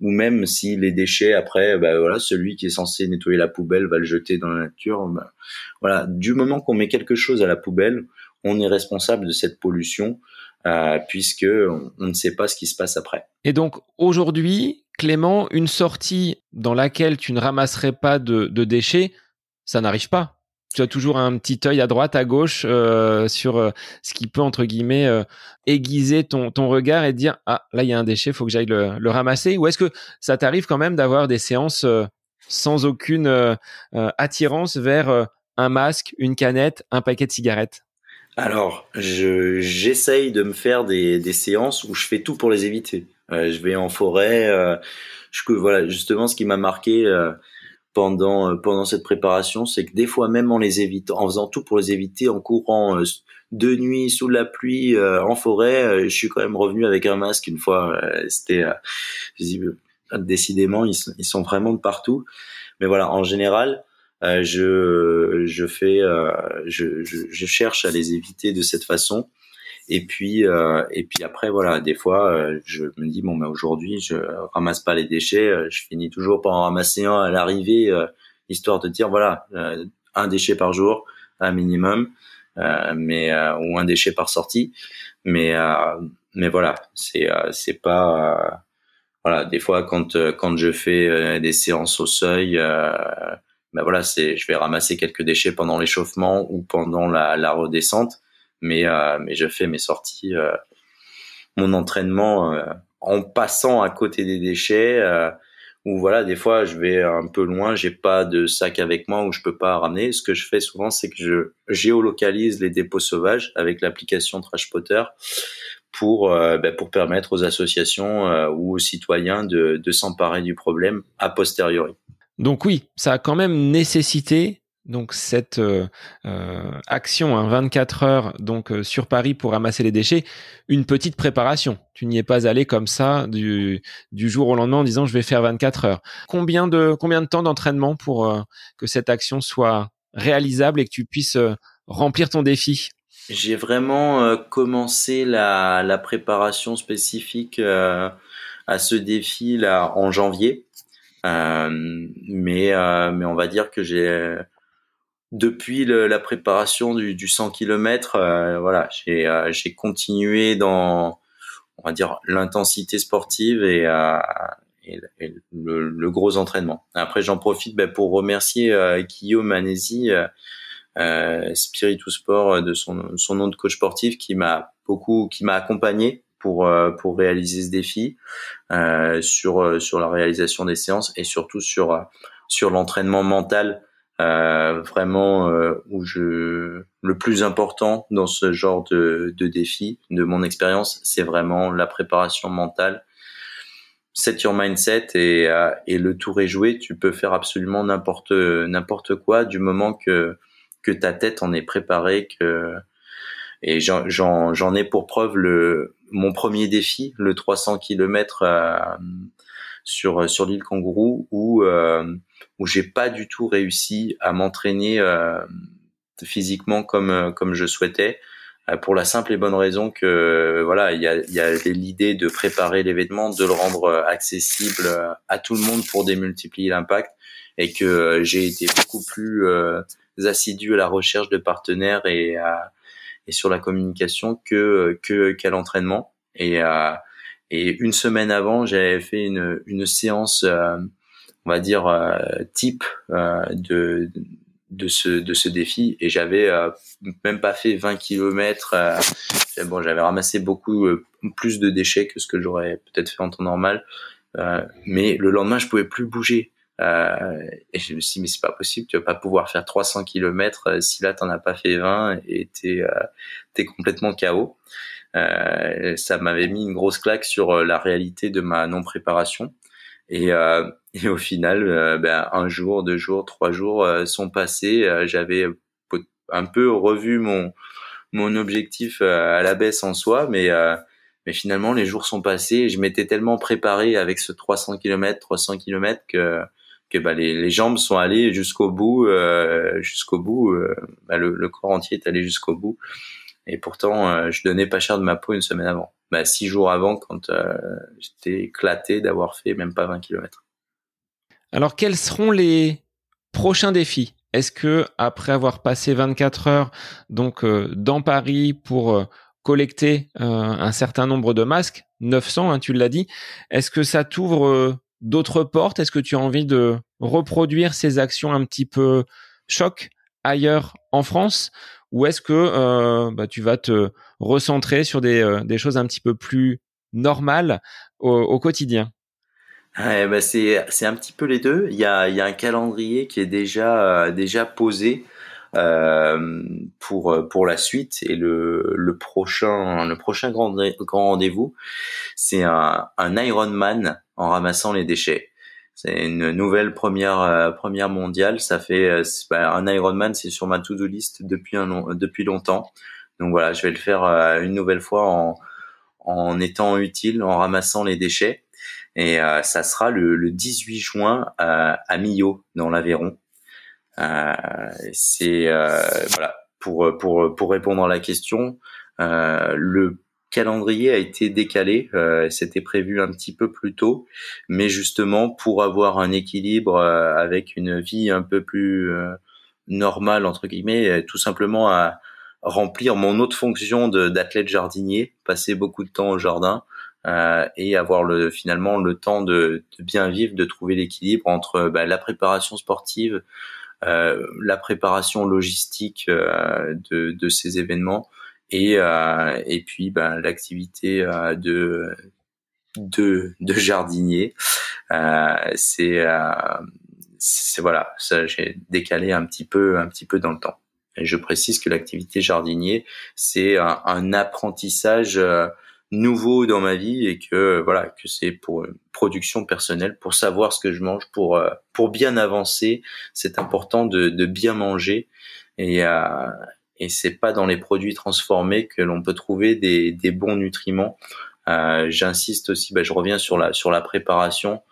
Ou même si les déchets après, bah celui qui est censé nettoyer la poubelle va le jeter dans la nature. Bah, voilà, du moment qu'on met quelque chose à la poubelle, on est responsable de cette pollution euh, puisque on, ne sait pas ce qui se passe après. Et donc aujourd'hui, Clément, une sortie dans laquelle tu ne ramasserais pas de déchets, ça n'arrive pas tu as toujours un petit œil à droite, à gauche euh, sur euh, ce qui peut entre guillemets euh, aiguiser ton, ton regard et dire ah là il y a un déchet, faut que j'aille le, ramasser. Ou est-ce que ça t'arrive quand même d'avoir des séances sans aucune attirance vers un masque, une canette, un paquet de cigarettes? Alors je j'essaye de me faire des, des séances où je fais tout pour les éviter. je vais en forêt. je voilà justement ce qui m'a marqué pendant euh, pendant cette préparation, c'est que des fois même en les évitant, en faisant tout pour les éviter, en courant euh, de nuit sous la pluie euh, en forêt, je suis quand même revenu avec un masque une fois. C'était décidément ils, ils, sont vraiment de partout. Mais voilà, en général, je je fais je, je, je cherche à les éviter de cette façon. Et puis euh, et puis après voilà, des fois euh, je me dis bon bah aujourd'hui je ramasse pas les déchets, euh, je finis toujours par en ramasser un à l'arrivée histoire de dire voilà un déchet par jour un minimum, mais ou un déchet par sortie. Mais mais voilà, c'est c'est pas voilà des fois quand quand je fais des séances au seuil ben voilà c'est je vais ramasser quelques déchets pendant l'échauffement ou pendant la, la redescente mais euh, mais je fais mes sorties, euh, mon entraînement euh, en passant à côté des déchets. ou voilà, des fois je vais un peu loin, j'ai pas de sac avec moi où je peux pas ramener. Ce que je fais souvent, c'est que je géolocalise les dépôts sauvages avec l'application Trashpotter pour ben, pour permettre aux associations ou aux citoyens de, de s'emparer du problème a posteriori. Donc oui, ça a quand même nécessité donc cette euh, euh, action, hein, 24 heures donc euh, sur Paris pour ramasser les déchets, une petite préparation. Tu n'y es pas allé comme ça du, du jour au lendemain en disant je vais faire 24 heures. Combien de combien de temps d'entraînement pour que cette action soit réalisable et que tu puisses remplir ton défi? J'ai vraiment commencé la, la, préparation spécifique à ce défi là en janvier. mais mais on va dire que j'ai depuis le, la préparation du, du 100 km, euh, voilà, j'ai euh, continué dans on va dire l'intensité sportive et, euh, et, le, le, gros entraînement. Après, j'en profite ben, pour remercier Guillaume Anesi, euh, Spiritus Sport de son, son nom de coach sportif qui m'a beaucoup qui m'a accompagné pour pour réaliser ce défi sur sur la réalisation des séances et surtout sur sur l'entraînement mental euh, vraiment euh, où je le plus important dans ce genre de, de défi de mon expérience c'est vraiment la préparation mentale. Set your mindset et, euh, et le tour est joué. Tu peux faire absolument n'importe n'importe quoi du moment que que ta tête en est préparée que et j'en j'en ai pour preuve le mon premier défi le 300 km sur sur l'île Kangourou où où j'ai pas du tout réussi à m'entraîner euh, physiquement comme euh, comme je souhaitais euh, pour la simple et bonne raison que voilà il y a, y a l'idée de préparer l'événement de le rendre accessible à tout le monde pour démultiplier l'impact et que j'ai été beaucoup plus assidu à la recherche de partenaires et à, et sur la communication que que qu'à l'entraînement. Et et une semaine avant j'avais fait une une séance on va dire euh, type euh, de de ce de ce défi et j'avais euh, même pas fait 20 km bon j'avais ramassé beaucoup plus de déchets que ce que j'aurais peut-être fait en temps normal mais le lendemain, je pouvais plus bouger. Euh, et je me suis dit, mais c'est pas possible, tu vas pas pouvoir faire 300 km euh, si là t'en as pas fait 20 et t'es euh, es complètement KO. Euh, ça m'avait mis une grosse claque sur la réalité de ma non préparation. Et, et au final, ben, un jour, deux jours, trois jours sont passés. J'avais un peu revu mon mon objectif à la baisse en soi, mais mais finalement les jours sont passés et je m'étais tellement préparé avec ce 300 km, 300 km que que bah, les, les, jambes sont allées jusqu'au bout, euh, jusqu'au bout. Euh, bah, le, le, corps entier est allé jusqu'au bout. Et pourtant, euh, je donnais pas cher de ma peau une semaine avant. Bah, six jours avant, quand euh, j'étais éclaté d'avoir fait même pas 20 km. Alors, quels seront les prochains défis? Est-ce que après avoir passé 24 heures donc dans Paris pour collecter un certain nombre de masques, 900, hein, tu l'as dit, est-ce que ça t'ouvre d'autres portes? Est-ce que tu as envie de reproduire ces actions un petit peu choc ailleurs en France? Ou est-ce que euh, bah, tu vas te recentrer sur des, euh, des, choses un petit peu plus normales au, quotidien? Bah c'est c'est un petit peu les deux. Il y a il y a un calendrier qui est déjà euh, déjà posé euh, pour pour la suite et le le prochain le prochain grand grand rendez-vous c'est un un Ironman en ramassant les déchets. C'est une nouvelle première euh, première mondiale. Ça fait euh, un Ironman, c'est sur ma to-do list depuis un depuis longtemps. Donc voilà, je vais le faire euh, une nouvelle fois en en étant utile, en ramassant les déchets. Et ça sera le, le 18 juin à Millau, dans l'Aveyron. c'est voilà pour pour pour répondre à la question. le calendrier a été décalé. Euh, C'était prévu un petit peu plus tôt, mais justement pour avoir un équilibre euh, avec une vie un peu plus euh, normale entre guillemets, euh, tout simplement à remplir mon autre fonction d'athlète jardinier, passer beaucoup de temps au jardin et avoir le finalement le temps de, de bien vivre, de trouver l'équilibre entre bah, la préparation sportive, la préparation logistique de, de ces événements et euh, et puis ben l'activité euh, de de de jardinier euh, c'est c'est voilà ça j'ai décalé un petit peu un petit peu dans le temps. Et je précise que l'activité jardinier c'est un, un, apprentissage nouveau dans ma vie et que voilà que c'est pour une production personnelle pour savoir ce que je mange pour pour bien avancer. C'est important de, de bien manger. Et et c'est pas dans les produits transformés que l'on peut trouver des, des bons nutriments. Euh, J'insiste aussi, bah, je reviens sur la sur la préparation.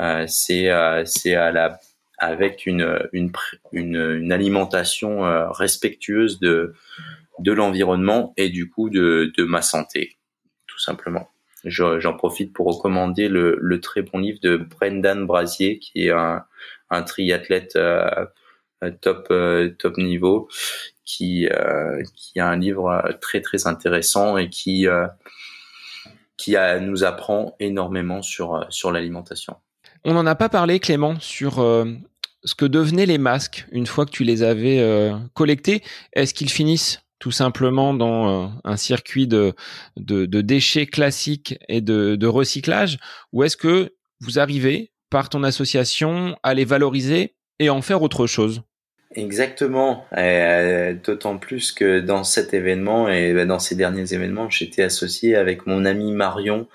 Euh, c'est euh, c'est à la avec une une une, une alimentation euh, respectueuse de de l'environnement et du coup de de ma santé, tout simplement. J'en profite pour recommander le, le très bon livre de Brendan Brasier, qui est un, un triathlète euh, top top niveau qui euh, qui a un livre très très intéressant et qui euh, qui nous apprend énormément sur sur l'alimentation. On n'en a pas parlé, Clément, sur euh, ce que devenaient les masques une fois que tu les avais collectés. Est-ce qu'ils finissent tout simplement dans un circuit de, de, déchets classiques et de recyclage ou est-ce que vous arrivez par ton association à les valoriser et en faire autre chose? Exactement, euh, d'autant plus que dans cet événement et bah, dans ces derniers événements, j'étais associé avec mon ami Marion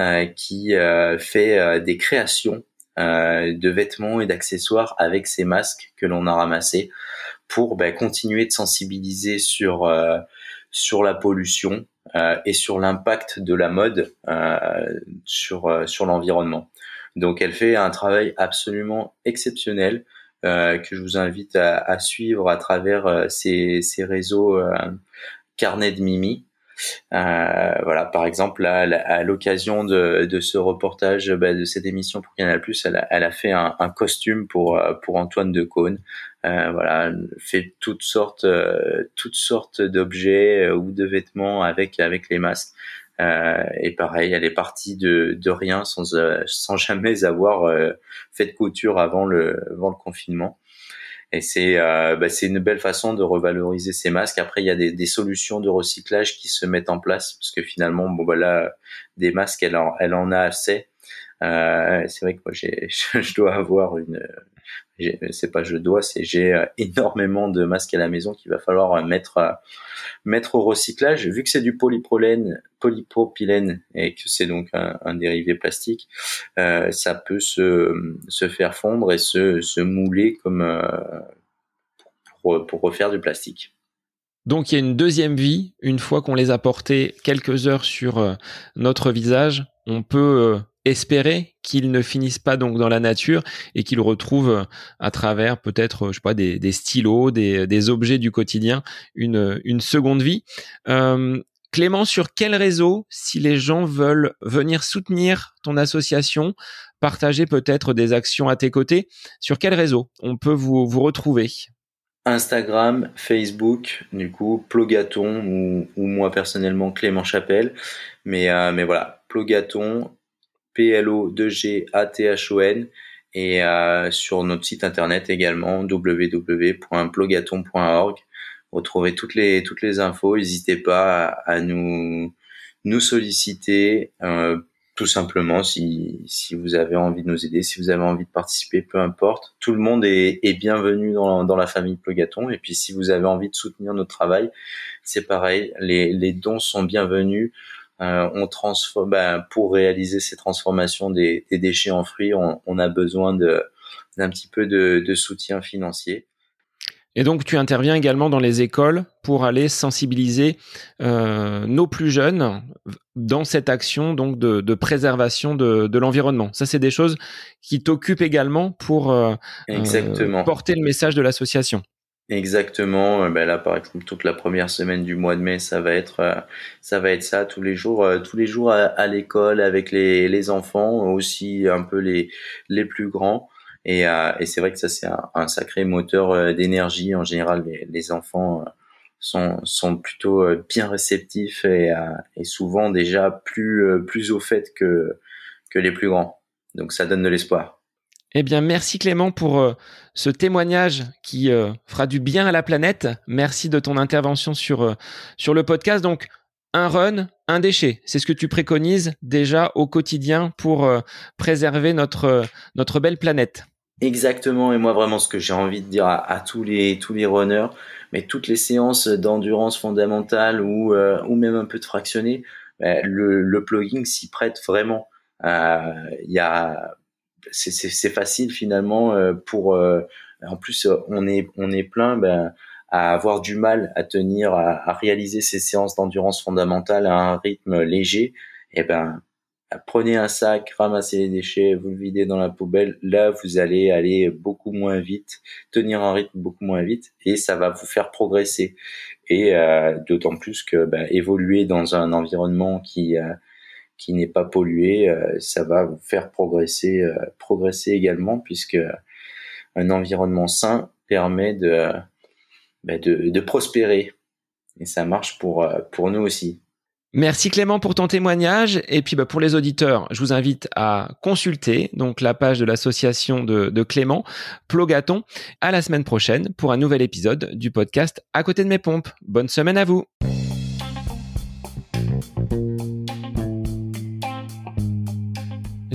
euh, qui euh, fait des créations de vêtements et d'accessoires avec ces masques que l'on a ramassés pour bah, continuer de sensibiliser sur sur la pollution et sur l'impact de la mode sur sur l'environnement. Donc elle fait un travail absolument exceptionnel euh, que je vous invite à, à suivre à travers euh, ces, ces, réseaux euh, Carnet de Mimi. Euh, voilà, par exemple, à, à l'occasion de, de, ce reportage, bah, de cette émission pour Canal+, elle a, elle a fait un, un, costume pour pour Antoine de Caunes. Euh, voilà, fait toutes sortes toutes sortes d'objets ou de vêtements avec avec les masques. Euh, et pareil, elle est partie de, de rien sans, euh, sans jamais avoir euh, fait de couture avant le, avant le confinement. Et c'est bah, c'est une belle façon de revaloriser ces masques. Après, il y a des, des, solutions de recyclage qui se mettent en place parce que finalement, bon bah là, des masques, elle en, elle en a assez. c'est vrai que moi, j'ai, je dois avoir une, c'est pas je dois, c'est j'ai énormément de masques à la maison qu'il va falloir mettre mettre au recyclage. Vu que c'est du polypropylène et que c'est donc un, dérivé plastique, ça peut se, se faire fondre et se, se mouler comme pour, refaire du plastique. Donc il y a une deuxième vie, une fois qu'on les a portés quelques heures sur euh, notre visage, on peut euh, espérer qu'ils ne finissent pas donc dans la nature et qu'ils retrouvent euh, à travers peut-être je sais pas des, stylos, des, objets du quotidien une, une seconde vie. Clément, sur quel réseau, si les gens veulent venir soutenir ton association, partager peut-être des actions à tes côtés, sur quel réseau on peut vous, vous retrouver? Instagram, Facebook, du coup, Plogaton ou, ou moi personnellement Clément Chapelle. Mais, euh, mais voilà, Plogaton, P-L-O-2-G-A-T-H-O-N et euh, sur notre site internet également www.plogaton.org. Retrouvez toutes les, toutes les infos. N'hésitez pas à, nous, nous solliciter. Euh, tout simplement, si, si vous avez envie de nous aider, si vous avez envie de participer, peu importe. Tout le monde est, est bienvenu dans, dans la famille Plogaton. Et puis, si vous avez envie de soutenir notre travail, c'est pareil. Les, les dons sont bienvenus. Euh, on transforme, ben, pour réaliser ces transformations des, des déchets en fruits, on, on a besoin d'un petit peu de, de soutien financier. Et donc, tu interviens également dans les écoles pour aller sensibiliser euh, nos plus jeunes dans cette action donc de, de préservation de, de l'environnement. Ça, c'est des choses qui t'occupent également pour euh, euh, porter le message de l'association. Exactement. Ben là, par exemple, toute la première semaine du mois de mai, ça va être, ça va être ça tous les jours, tous les jours à, l'école avec les, enfants, aussi un peu les plus grands. Et, euh, c'est vrai que ça c'est un, sacré moteur euh, d'énergie. En général, les, enfants euh, sont, plutôt bien réceptifs et, souvent déjà plus au fait que les plus grands. Donc ça donne de l'espoir. Eh bien, merci Clément pour ce témoignage qui fera du bien à la planète. Merci de ton intervention sur sur le podcast. Donc, un run, un déchet. C'est ce que tu préconises déjà au quotidien pour préserver notre notre belle planète. Exactement, et moi vraiment ce que j'ai envie de dire à, tous les tous les runners, mais toutes les séances d'endurance fondamentale ou euh, ou même un peu de fractionné, ben, le, le plugging s'y prête vraiment. Euh, Il y a c'est facile finalement euh, pour en plus on est on est plein ben, à avoir du mal à tenir à, réaliser ces séances d'endurance fondamentale à un rythme léger. Et ben prenez un sac, ramassez les déchets, vous le videz dans la poubelle. Là, vous allez aller beaucoup moins vite, tenir un rythme beaucoup moins vite, et ça va vous faire progresser. Et euh, d'autant plus que bah, évoluer dans un environnement qui euh, qui n'est pas pollué, euh, ça va vous faire progresser, progresser également, puisque un environnement sain permet de, bah, prospérer. Et ça marche pour pour nous aussi. Merci Clément pour ton témoignage et puis bah, pour les auditeurs, je vous invite à consulter donc la page de l'association de, de, Clément Plogaton. À la semaine prochaine pour un nouvel épisode du podcast À côté de mes pompes. Bonne semaine à vous.